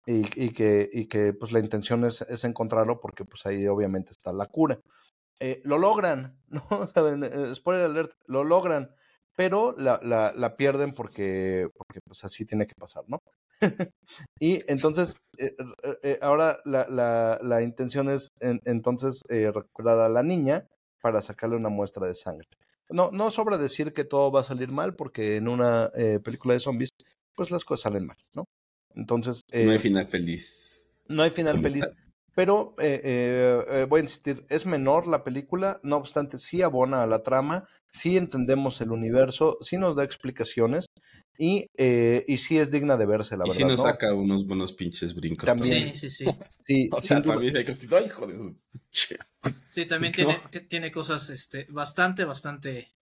B: Y, y, que, y que pues la intención es, es, encontrarlo porque pues ahí obviamente está la cura. Eh, lo logran, ¿no? Eh, spoiler alert, lo logran, pero la, la, la pierden porque, porque pues así tiene que pasar, ¿no? Y entonces, eh, eh, ahora la, la, la, intención es entonces recuperar a la niña para sacarle una muestra de sangre. No, no sobra decir que todo va a salir mal, porque en una película de zombies, pues las cosas salen mal, ¿no? Entonces.
A: no hay final feliz.
B: No hay final feliz. Pero eh, eh, eh, voy a insistir, es menor la película, no obstante, sí abona a la trama, sí entendemos el universo, sí nos da explicaciones y, eh, y sí es digna de verse, la verdad.
A: Y sí nos saca unos buenos pinches brincos.
C: También. Sí, sí,
B: sí.
A: o sea, también hay que ay, joder.
C: Sí, también tiene, tiene cosas este, bastante, bastante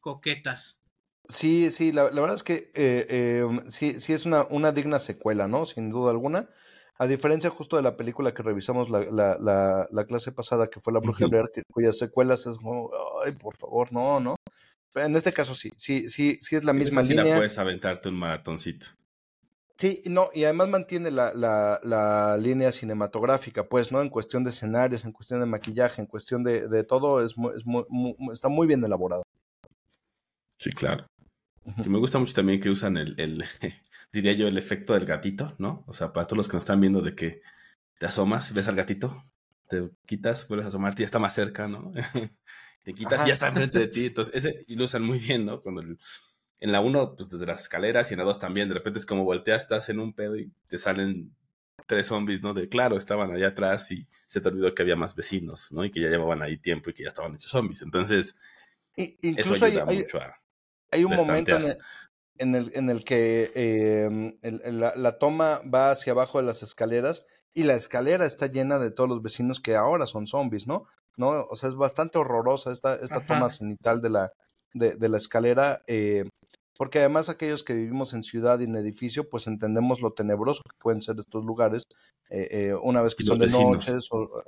C: coquetas.
B: Sí, sí, la, la verdad es que em, sí, sí es una, una digna secuela, ¿no? Sin duda alguna. A diferencia justo de la película que revisamos la, la, la, clase pasada, que fue La Bruja uh cuyas secuelas es como, ay, por favor, no, no. En este caso sí, sí, sí, sí es la misma línea. Sí
A: la puedes aventarte un maratoncito.
B: Sí, no, y además mantiene la, la, la, línea cinematográfica, pues, ¿no? En cuestión de escenarios, en cuestión de maquillaje, en cuestión de, de todo, es, es muy, está muy bien elaborado.
A: Sí, claro. Y me gusta mucho también que usan el, el, diría yo, el efecto del gatito, ¿no? O sea, para todos los que nos están viendo de que te asomas, ves al gatito, te quitas, vuelves a asomarte y ya está más cerca, ¿no? te quitas y ya está enfrente de ti. Entonces, ese y lo usan muy bien, ¿no? Cuando en la 1, pues desde las escaleras y en la 2 también, de repente es como volteas, estás en un pedo y te salen tres zombies, ¿no? De claro, estaban allá atrás y se te olvidó que había más vecinos, ¿no? Y que ya llevaban ahí tiempo y que ya estaban hechos zombies. Entonces, eso ayuda mucho a.
B: Hay un momento en en el, en el que em, la, toma va hacia abajo de las escaleras y la escalera está llena de todos los vecinos que ahora son zombies, ¿no? ¿No? O sea, es bastante horrorosa esta, esta toma cenital de la, de, de la escalera, eh, porque además aquellos que vivimos en ciudad y en edificio, pues entendemos lo tenebroso que pueden ser estos lugares eh, eh, una vez que son de noche.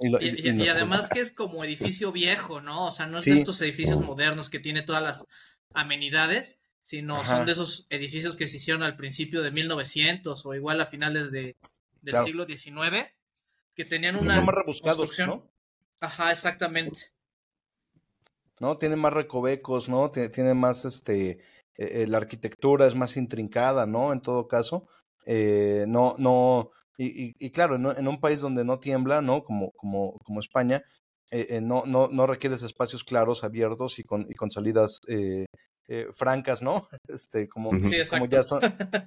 C: y, además que es como edificio viejo, ¿no? O sea, no es de estos edificios modernos que tiene todas las amenidades, sino son de esos edificios que se hicieron al principio de 1900 o igual a finales de, del siglo XIX, que tenían una
B: son más rebuscados, ¿no?
C: Ajá, exactamente.
B: ¿No? Tienen más recovecos, ¿no? Tiene más, este, eh, eh, la arquitectura es más intrincada, ¿no? En todo caso, eh, no, no, y, y, claro, en, un país donde no tiembla, ¿no? Como, como, como España, no, no, no requieres espacios claros, abiertos y con, y con salidas eh, francas, ¿no? Este, como, como, ya son,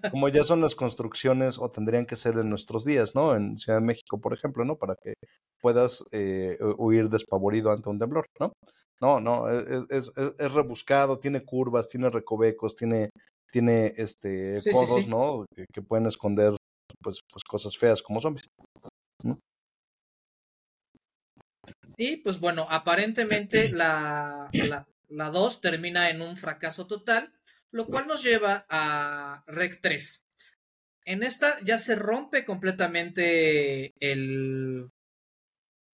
B: como ya son las construcciones o tendrían que ser en nuestros días, ¿no? En Ciudad de México, por ejemplo, ¿no? Para que puedas eh, huir despavorido ante un temblor, ¿no? No, no, e, es, es, rebuscado, tiene curvas, tiene recovecos, tiene, tiene este, codos, ¿no? Que, pueden esconder pues, pues cosas feas como zombies.
C: Y pues bueno, aparentemente la, la 2 termina en un fracaso total, lo cual nos lleva a Rec 3. En esta ya se rompe completamente el,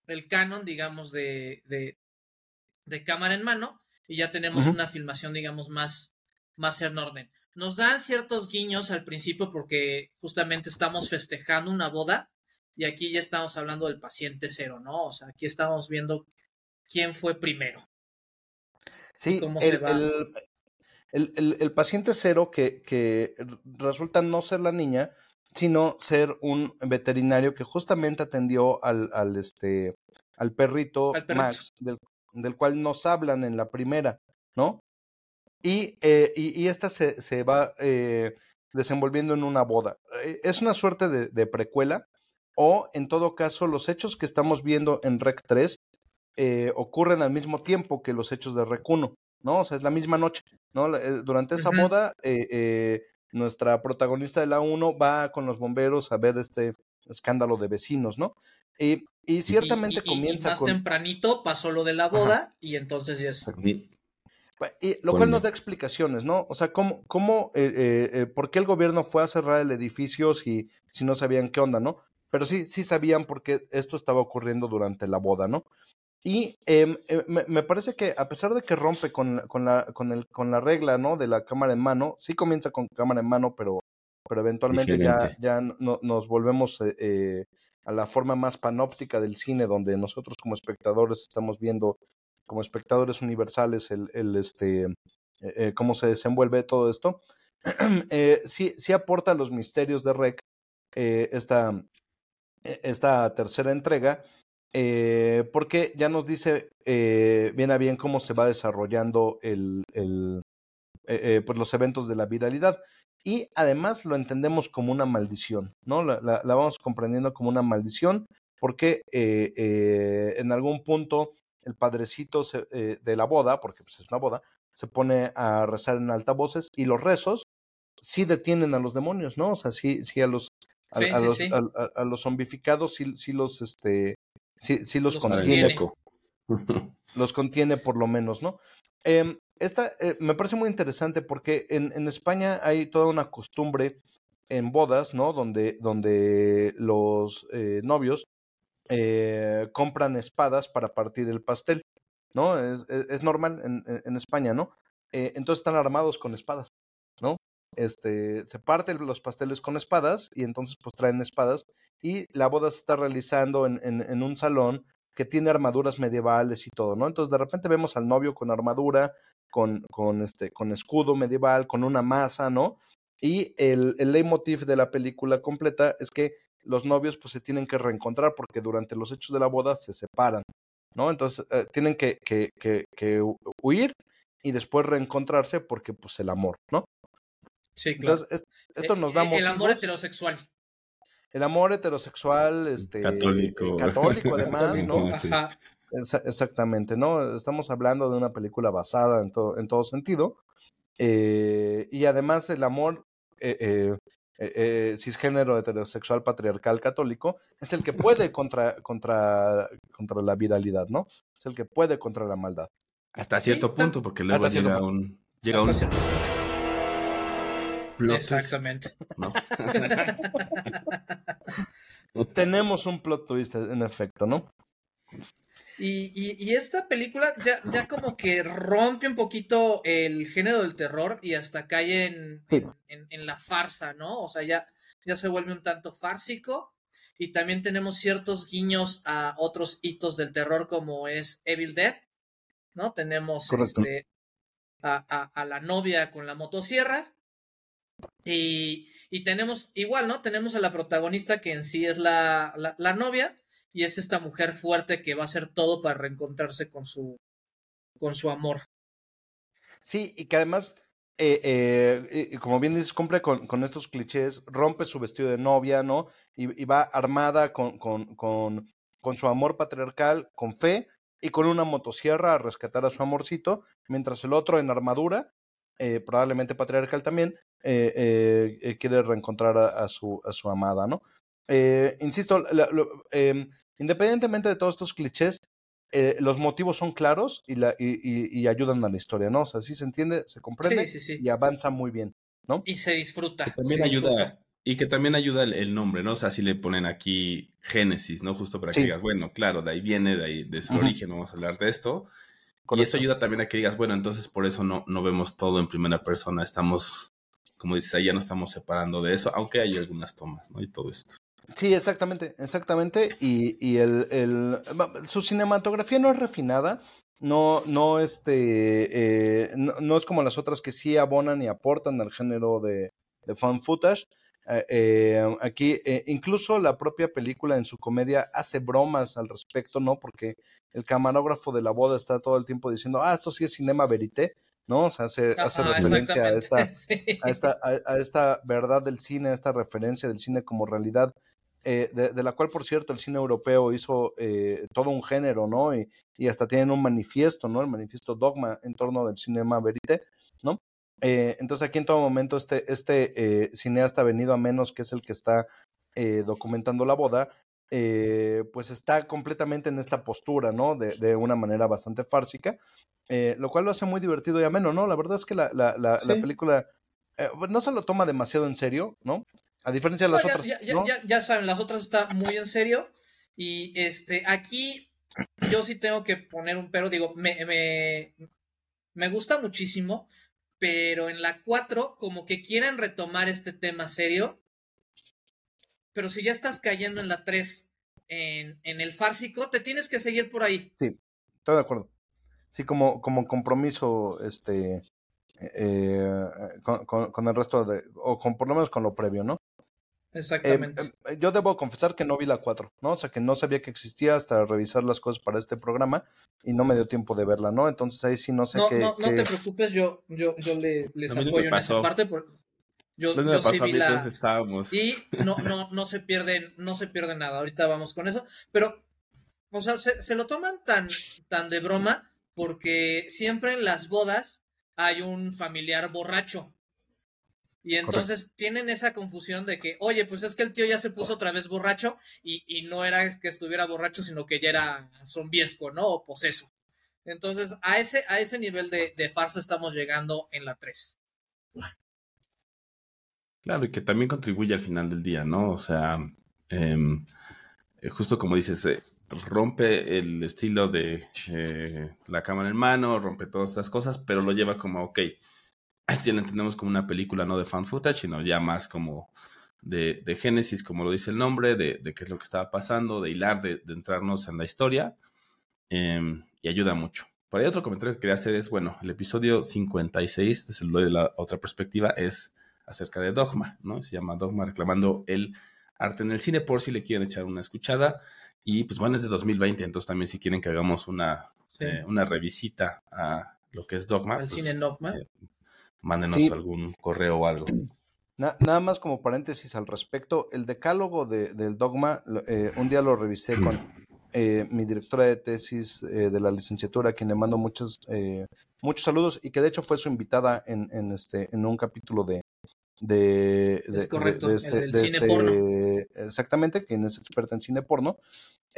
C: el canon, digamos, de, de, cámara en mano y ya tenemos una filmación, digamos, más, más en orden. Nos dan ciertos guiños al principio porque justamente estamos festejando una boda y aquí ya estamos hablando del paciente cero, ¿no? O sea, aquí estamos viendo quién fue primero.
B: Sí, el, el, paciente cero que, que resulta no ser la niña, sino ser un veterinario que justamente atendió al, al, este, al perrito Max, del, del, cual nos hablan en la primera, ¿no? Y, eh, y, esta se, se va eh, desenvolviendo en una boda. Eh, es una suerte de, de precuela, o en todo caso los hechos que estamos viendo en Rec 3 eh, ocurren al mismo tiempo que los hechos de Rec 1, ¿no? O sea, es la misma noche, ¿no? Eh, durante esa boda, eh, nuestra protagonista de la 1 va con los bomberos a ver este escándalo de vecinos, ¿no? y ciertamente comienza
C: y más tempranito pasó lo de la boda y entonces ya es...
B: Y, lo cual nos da explicaciones, ¿no? O sea, ¿cómo, cómo por qué el gobierno fue a cerrar el edificio si, si no sabían qué onda, ¿no? pero sí, sí sabían porque esto estaba ocurriendo durante la boda, ¿no? Y em, eh, me, parece que a pesar de que rompe con, con, la, con, el, con la regla, ¿no? De la cámara en mano, sí comienza con cámara en mano, pero, pero eventualmente ya, ya no, nos volvemos eh, eh, a la forma más panóptica del cine, donde nosotros como espectadores estamos viendo, como espectadores universales, el, el este, cómo se desenvuelve todo esto. sí, sí aporta los misterios de Rec, esta, e, esta tercera entrega, eh, porque ya nos dice eh, bien a bien cómo se va desarrollando el, el eh, pues los eventos de la viralidad. Y además lo entendemos como una maldición, ¿no? La, la, vamos comprendiendo como una maldición, porque en algún punto el padrecito de la boda, porque pues, es una boda, se pone a rezar en altavoces y los rezos sí detienen a los demonios, ¿no? O sea, sí, sí a los a, los, A, los, zombificados sí, sí los, este, sí, sí los, contiene. los contiene por lo menos, ¿no? Eh, esta eh, me parece muy interesante porque en, en, España hay toda una costumbre en bodas, ¿no? Donde, donde los eh, novios eh, compran espadas para partir el pastel, ¿no? Es, es, es normal en, en, España, ¿no? entonces están armados con espadas, ¿no? Este, se parten los pasteles con espadas y entonces pues traen espadas y la boda se está realizando en, en, un salón que tiene armaduras medievales y todo, ¿no? Entonces de repente vemos al novio con armadura, con, con, este, con escudo medieval, con una masa, ¿no? Y el, el leitmotiv de la película completa es que los novios pues se tienen que reencontrar porque durante los hechos de la boda se separan, ¿no? Entonces eh, tienen que, que, que, que, huir y después reencontrarse porque pues el amor, ¿no?
C: Sí, claro.
B: Entonces, esto nos da
C: El amor heterosexual.
B: El amor heterosexual, este,
A: católico.
B: Católico, además, ¿no? exactamente, ¿no? Estamos hablando de una película basada en, todo en todo sentido. Eh, y además el amor eh, eh, cisgénero heterosexual patriarcal católico es el que puede contra, contra, contra la viralidad, ¿no? Es el que puede contra la maldad.
A: Hasta cierto punto, porque luego llega un... Llega un...
C: Exactamente.
B: Tenemos un plot twist, en efecto, ¿no?
C: Y, y, esta película ya, ya, como que rompe un poquito el género del terror y hasta cae en, en, la farsa, ¿no? O sea, ya, ya se vuelve un tanto fársico. Y también tenemos ciertos guiños a otros hitos del terror como es Evil Dead, ¿no? Tenemos este, a, a, a, la novia con la motosierra y, tenemos, igual, ¿no? Tenemos a la protagonista que en sí es la, novia y es esta mujer fuerte que va a hacer todo para reencontrarse con su, con su amor.
B: Sí, y que además, eh, eh, como bien dices, cumple con, estos clichés, rompe su vestido de novia, ¿no? Y, va armada con su amor patriarcal, con fe, y con una motosierra a rescatar a su amorcito, mientras el otro en armadura, eh, probablemente patriarcal también, eh, eh, quiere reencontrar a, su, a su amada, ¿no? Eh, insisto, em, independientemente de todos estos clichés, los motivos son claros y, la, y, y, ayudan a la historia, ¿no? O sea, sí se entiende, se comprende y avanza muy bien, ¿no?
C: Y se disfruta.
A: también ayuda, y que también ayuda el, nombre, ¿no? O sea, si le ponen aquí Génesis, ¿no? Justo para que digas, bueno, claro, de ahí viene, de ahí, de ese origen, vamos a hablar de esto. Y eso ayuda también a que digas, bueno, entonces por eso no, no vemos todo en primera persona, estamos como dices, ahí ya no estamos separando de eso, aunque hay algunas tomas, ¿no? Y todo esto.
B: Sí, exactamente, exactamente. Y, y el, el, su cinematografía no es refinada, no, no, este, eh, no, es como las otras que sí abonan y aportan al género de, de fan footage. Eh, eh, aquí, incluso la propia película en su comedia hace bromas al respecto, ¿no? Porque el camarógrafo de la boda está todo el tiempo diciendo, ah, esto sí es cinema verité, ¿no? O sea, hace, hace referencia a esta, a, esta, a, esta verdad del cine, a esta referencia del cine como realidad eh, de, la cual, por cierto, el cine europeo hizo todo un género, ¿no? Y, y, hasta tienen un manifiesto, ¿no? El manifiesto Dogma en torno del cinema verite, ¿no? entonces aquí en todo momento este, este cineasta venido a menos, que es el que está documentando la boda, pues está completamente en esta postura, ¿no? De, de una manera bastante fársica, lo cual lo hace muy divertido y ameno, ¿no? La verdad es que la, la, la, la película eh, pues, no se lo toma demasiado en serio, ¿no? A diferencia de las otras.
C: Ya, ya, saben, las otras está muy en serio. Y este, aquí yo sí tengo que poner un pero, digo, me, me, me gusta muchísimo, pero en la 4 como que quieren retomar este tema serio, pero si ya estás cayendo en la 3 en, en el fársico, te tienes que seguir por ahí.
B: Sí, estoy de acuerdo. Sí, como, como compromiso, este, eh, con, el resto de, o con por lo menos con lo previo, ¿no?
C: Exactamente.
B: Em, em, yo debo confesar que no vi la 4, ¿no? O sea, que no sabía que existía hasta revisar las cosas para este programa y no me dio tiempo de verla, ¿no? Entonces ahí sí no sé
C: no,
B: qué.
C: No, no te preocupes, yo, yo, yo le, les apoyo en esa parte. Yo, yo sí vi la... Y no, no, no se pierden, no se pierde nada. Ahorita vamos con eso. Pero, o sea, se, se lo toman tan, tan de broma porque siempre en las bodas hay un familiar borracho. Y entonces tienen esa confusión de que, oye, pues es que el tío ya se puso otra vez borracho y, no era que estuviera borracho, sino que ya era zombiesco, ¿no? O poseso. Entonces, a ese, a ese nivel de, farsa estamos llegando en la 3.
A: Claro, y que también contribuye al final del día, ¿no? O sea, em, eh, justo como dices, eh, rompe el estilo de eh, la cámara en mano, rompe todas estas cosas, pero lo lleva como, ok, así lo entendemos como una película no de fan footage, sino ya más como de, de génesis, como lo dice el nombre, de, de, qué es lo que estaba pasando, de hilar, de, entrarnos en la historia, em, y ayuda mucho. Por ahí otro comentario que quería hacer es, bueno, el episodio 56, desde de la otra perspectiva, es acerca de Dogma, ¿no? Se llama Dogma reclamando el arte en el cine, por si le quieren echar una escuchada. Y pues bueno, es de 2020, entonces también si quieren que hagamos una, eh, una revisita a lo que es Dogma.
C: El
A: pues,
C: cine Dogma.
A: Eh, mándenos algún correo o algo.
B: nada más como paréntesis al respecto, el decálogo de, del Dogma, eh, un día lo revisé con mi directora de tesis de la licenciatura, a quien le mando muchos, muchos saludos y que de hecho fue su invitada en, en, este, en un capítulo de, de,
C: es correcto, este, el cine porno.
B: Exactamente, quien es experta en cine porno.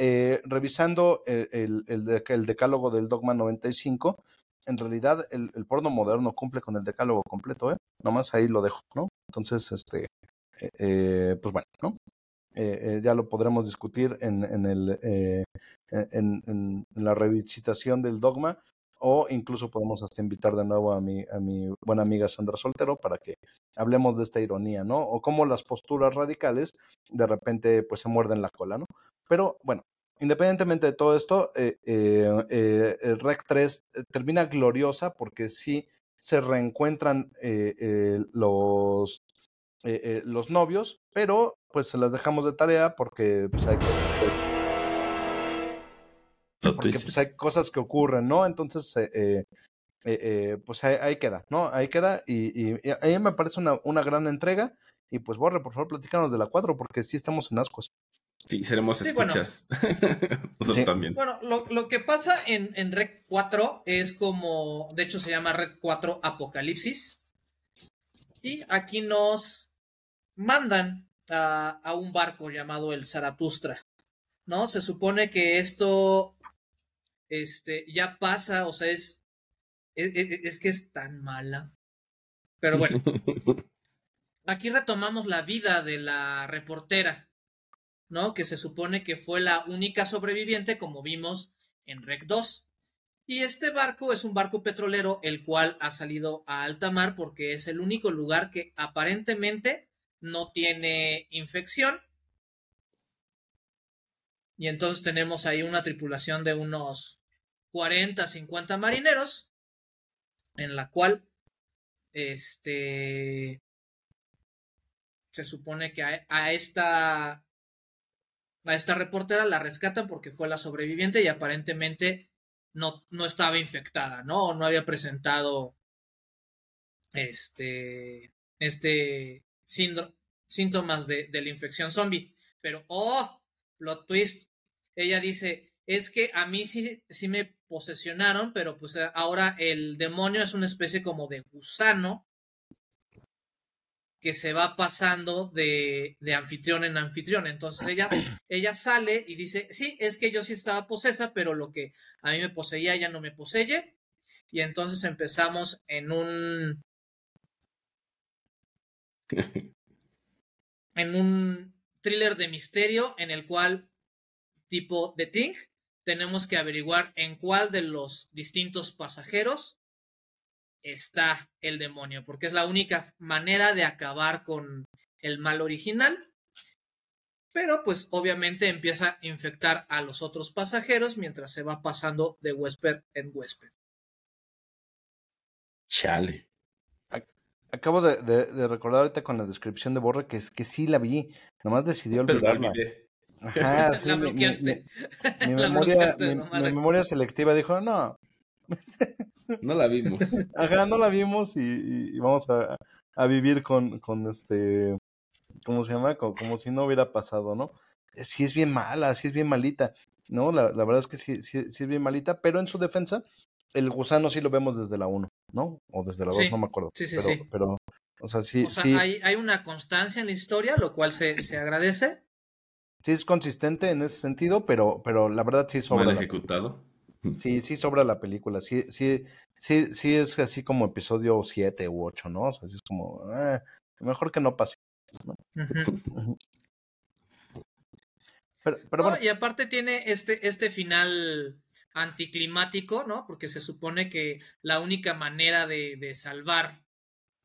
B: Eh, revisando el, el, decálogo del Dogma 95, en realidad el, porno moderno cumple con el decálogo completo, ¿eh? Nomás ahí lo dejo, ¿no? Entonces, este, eh, eh, pues bueno, ¿no? ya lo podremos discutir en, en, el, en, en, la revisitación del dogma o incluso podemos hasta invitar de nuevo a mi, a mi buena amiga Sandra Soltero para que hablemos de esta ironía, ¿no? O cómo las posturas radicales de repente pues se muerden la cola, ¿no? Pero bueno, independientemente de todo esto, eh, eh, eh, el REC 3 termina gloriosa porque sí se reencuentran los, los novios, pero pues se las dejamos de tarea porque pues, hay que porque pues hay cosas que ocurren, ¿no? Entonces, eh, eh, eh, pues ahí, queda, ¿no? Ahí queda y, y, a mí me parece una, una, gran entrega y pues Borre, por favor, platícanos de la 4 porque sí estamos en ascos.
A: Sí, seremos escuchas. Nosotros también.
C: Bueno, lo, lo, que pasa en, en Red 4 es como, de hecho se llama Red 4 Apocalipsis. Y aquí nos mandan a, a un barco llamado el Zaratustra. ¿No? Se supone que esto este, ya pasa, o sea, es, es, que es tan mala. Pero bueno, aquí retomamos la vida de la reportera, ¿no? Que se supone que fue la única sobreviviente, como vimos en Rec 2. Y este barco es un barco petrolero, el cual ha salido a alta mar porque es el único lugar que aparentemente no tiene infección. Y entonces tenemos ahí una tripulación de unos 40, 50 marineros, en la cual este se supone que a, esta a esta reportera la rescatan porque fue la sobreviviente y aparentemente no, no estaba infectada, ¿no? No había presentado este este síntomas de, de la infección zombie. pero, oh, plot twist. Ella dice, es que a mí sí, sí me posesionaron, pero pues ahora el demonio es una especie como de gusano que se va pasando de, de, anfitrión en anfitrión. Entonces ella, ella sale y dice, sí, es que yo sí estaba posesa, pero lo que a mí me poseía ya no me poseye. Y entonces empezamos en un... en un thriller de misterio en el cual, tipo The Thing, tenemos que averiguar en cuál de los distintos pasajeros está el demonio, porque es la única manera de acabar con el mal original. Pero pues obviamente empieza a infectar a los otros pasajeros mientras se va pasando de huésped en huésped.
A: Chale.
B: Acabo de, recordar ahorita con la descripción de Borre que es que sí la vi, nomás decidió olvidarla.
C: Ajá, la bloqueaste.
B: Mi, memoria, mi, memoria selectiva dijo, no,
A: no la vimos.
B: Ajá, no la vimos y, vamos a, vivir con, con este, ¿cómo se llama? Como, si no hubiera pasado, ¿no? Sí es bien mala, sí es bien malita, ¿no? La, verdad es que sí, sí, es bien malita, pero en su defensa, el gusano sí lo vemos desde la 1, ¿no? O desde la 2, no me acuerdo.
C: Sí, sí,
B: pero,
C: sí.
B: Pero, o sea, sí. O sea,
C: Hay, hay, una constancia en la historia, lo cual se, se agradece.
B: Sí, es consistente en ese sentido, pero, pero la verdad sí sobra.
A: Mal ejecutado.
B: Sí, sí sobra la película. Sí, sí, sí, sí es así como episodio 7 u 8, ¿no? O sea, es como, eh, mejor que no pase.
C: Pero, pero bueno. y aparte tiene este, este final anticlimático, ¿no? Porque se supone que la única manera de, de salvar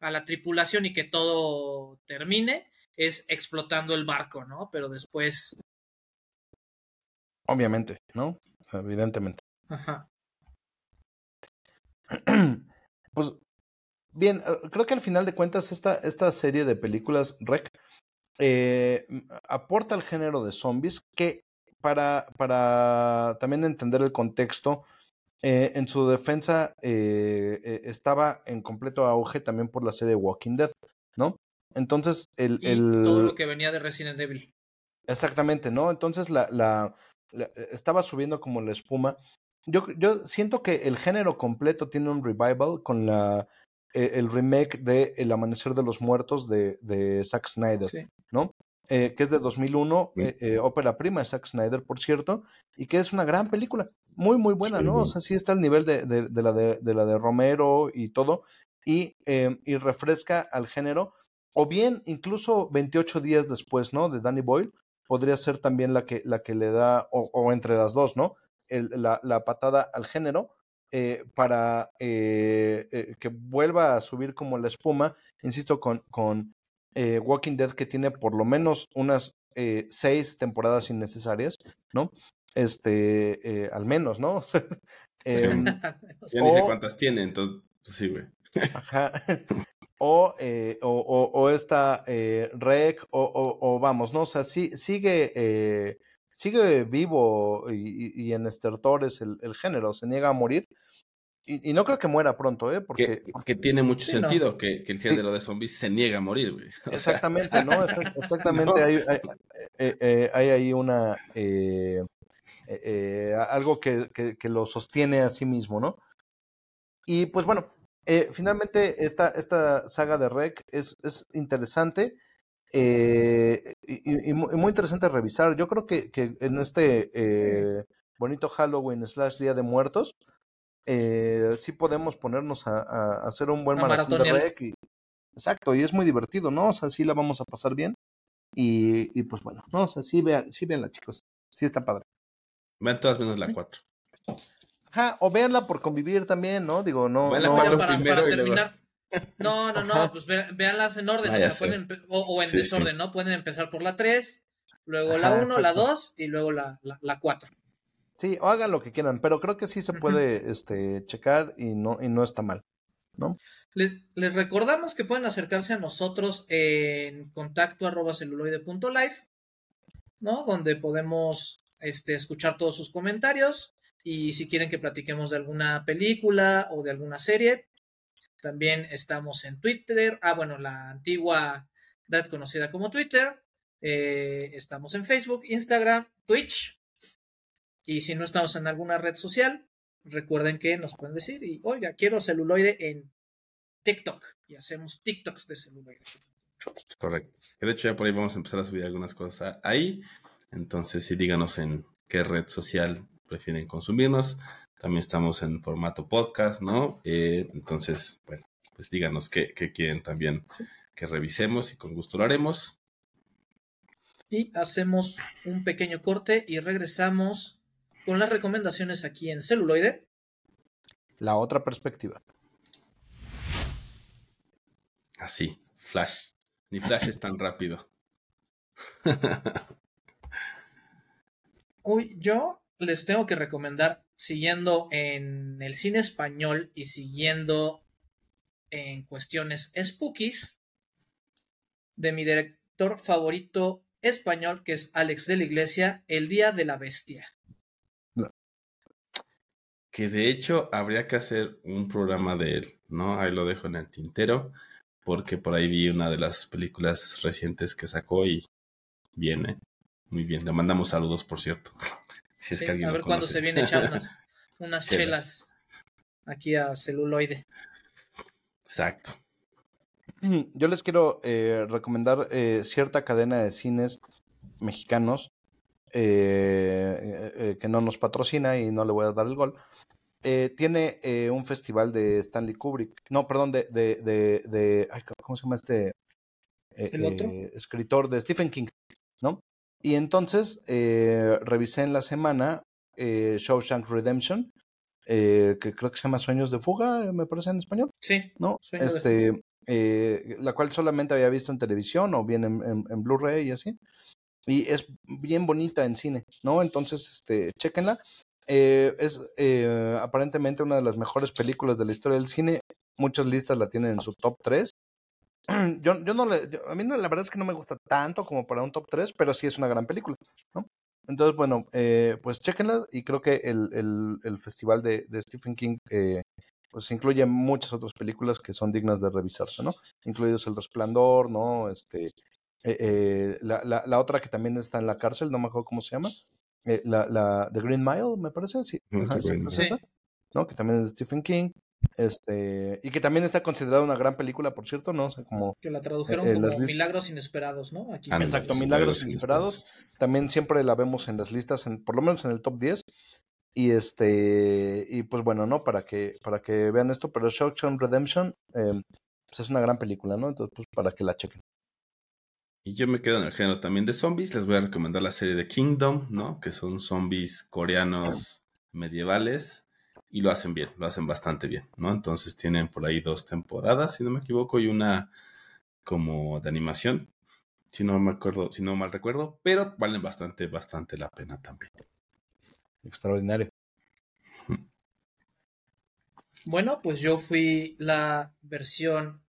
C: a la tripulación y que todo termine es explotando el barco, ¿no? Pero después.
B: Obviamente, ¿no? Evidentemente.
C: Ajá.
B: Pues bien, eh, creo que al final de cuentas esta, esta serie de películas Rec eh, aporta al género de zombies que para, para también entender el contexto, eh, en su defensa estaba en completo auge también por la serie Walking Dead, ¿no? Entonces, el,
C: todo lo que venía de Resident Evil.
B: Exactamente, ¿no? Entonces, la, la, estaba subiendo como la espuma. Yo, yo siento que el género completo tiene un revival con la, e, el remake de El Amanecer de los Muertos de, de Zack Snyder, ¿no? Eh, que es de 2001, eh, eh, ópera prima de Zack Snyder, por cierto, y que es una gran película, muy, muy buena, ¿no? O sea, sí está al nivel de, de, de la, de, de, la de Romero y todo, y, y refresca al género, o bien incluso 28 días después, ¿no? De Danny Boyle, podría ser también la que, la que le da, o, o entre las dos, ¿no? la, patada al género eh, para eh, eh, que vuelva a subir como la espuma, insisto, con, con Walking Dead que tiene por lo menos unas seis temporadas innecesarias, ¿no? Este, al menos, ¿no?
A: Em, ya ni sé cuántas tiene, entonces, pues sí, güey.
B: Ajá. O, o, o, esta rec, o, o, vamos, ¿no? O sea, sí, sigue sigue vivo y, en estertores el, el, género, se niega a morir. Y, y, no creo que muera pronto, ¿eh? Porque,
A: que, tiene mucho sentido que, que, el género de zombies se niega a morir, güey.
B: Exactamente, ¿no? Exactamente, Hay, hay, eh, eh, hay, ahí una... Eh, algo que, que, lo sostiene a sí mismo, ¿no? Y pues bueno, finalmente esta, esta saga de Rec es, es interesante. Eh, y, muy interesante revisar. Yo creo que, que en este eh, bonito Halloween slash Día de Muertos, eh, sí podemos ponernos a, hacer un buen maratón de rec. exacto, y es muy divertido, ¿no? O sea, sí la vamos a pasar bien. Y, y pues bueno, ¿no? O sea, sí vean, sí veanla, chicos. Sí está padre.
A: Vean todas menos la 4.
B: Ajá, o véanla por convivir también, ¿no? Digo, no.
A: La 4 primero
C: para terminar. No, no, no, pues véanlas en orden, o, en desorden, ¿no? Pueden empezar por la 3, luego la 1, la 2 y luego la, la, 4.
B: Sí, o hagan lo que quieran, pero creo que sí se puede este, checar y no, y no está mal, ¿no?
C: Les, les recordamos que pueden acercarse a nosotros en contacto arroba celuloide.life, ¿no? Donde podemos este, escuchar todos sus comentarios y si quieren que platiquemos de alguna película o de alguna serie, también estamos en Twitter. Ah, bueno, la antigua red conocida como Twitter. Eh, estamos en Facebook, Instagram, Twitch. Y si no estamos en alguna red social, recuerden que nos pueden decir, y oiga, quiero celuloide en TikTok. Y hacemos TikToks de celuloide.
A: Correcto. De hecho, ya por ahí vamos a empezar a subir algunas cosas ahí. Entonces, sí, díganos en qué red social prefieren consumirnos. También estamos en formato podcast, ¿no? Eh, entonces, bueno, pues díganos qué, quieren también que revisemos y con gusto lo haremos.
C: Y hacemos un pequeño corte y regresamos con las recomendaciones aquí en celuloide.
B: La otra perspectiva.
A: Así, Flash. Ni Flash es tan rápido.
C: Uy, yo les tengo que recomendar, siguiendo en el cine español y siguiendo en cuestiones spookies, de mi director favorito español, que es Alex de la Iglesia, El Día de la Bestia.
A: Que de hecho habría que hacer un programa de él, ¿no? Ahí lo dejo en el tintero, porque por ahí vi una de las películas recientes que sacó y viene. Muy bien, le mandamos saludos, por cierto.
C: Si es que alguien a ver cuándo se viene a echar unas, chelas. aquí a celuloide.
A: Exacto.
B: Yo les quiero eh, recomendar eh, cierta cadena de cines mexicanos eh, que no nos patrocina y no le voy a dar el gol. tiene un festival de Stanley Kubrick. No, perdón, de. de, de, ¿Cómo se llama este?
C: ¿El otro?
B: escritor de Stephen King, ¿no? Y entonces revisé en la semana Shawshank Redemption eh, que creo que se llama Sueños de Fuga, me parece en español.
C: Sí.
B: ¿No? este, eh, la cual solamente había visto en televisión o bien en, en, Blu-ray y así. Y es bien bonita en cine, ¿no? Entonces, este, chéquenla. Eh, es aparentemente una de las mejores películas de la historia del cine. Muchas listas la tienen en su top 3. Yo, yo no le, a mí no, la verdad es que no me gusta tanto como para un top 3, pero sí es una gran película, ¿no? Entonces, bueno, eh, pues chequenla y creo que el, el, el festival de, de, Stephen King eh, pues incluye muchas otras películas que son dignas de revisarse, ¿no? Incluidos El Resplandor, ¿no? Este, eh, eh la, la, la, otra que también está en la cárcel, no me acuerdo cómo se llama, eh, la, la The Green Mile, me parece, sí, sí. ¿no? Que también es de Stephen King. Este, y que también está considerada una gran película, por cierto, ¿no? sé como.
C: Que la tradujeron eh, como Milagros Inesperados, ¿no?
B: Aquí. Exacto, Milagros Inesperados. También siempre la vemos en las listas, en, por lo menos en el top 10. Y este, y pues bueno, ¿no? Para que, para que vean esto, pero Shawshank Redemption eh, pues es una gran película, ¿no? Entonces, pues para que la chequen.
A: Y yo me quedo en el género también de zombies. Les voy a recomendar la serie de Kingdom, ¿no? Que son zombies coreanos medievales y lo hacen bien, lo hacen bastante bien, ¿no? Entonces tienen por ahí dos temporadas, si no me equivoco, y una como de animación, si no me acuerdo, si no mal recuerdo, pero valen bastante, bastante la pena también.
B: Extraordinario.
C: Bueno, pues yo fui la versión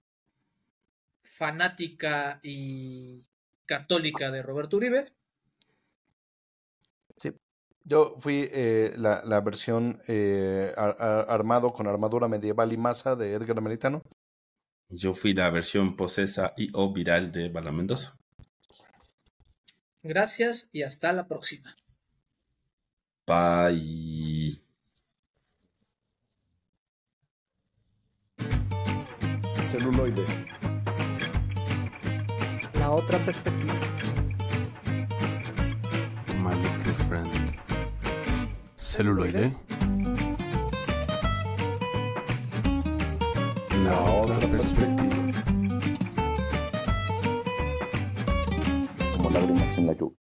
C: fanática y católica de Roberto Uribe.
B: Yo fui eh, la, la, versión eh, armado con armadura medieval y masa de Edgar Ameritano.
A: Yo fui la versión posesa y o viral de Bala Mendoza.
C: Gracias y hasta la próxima.
A: Bye.
B: Celuloide. La otra perspectiva.
A: My little friend celuloide.
B: La otra perspectiva. Como lágrimas en la lluvia.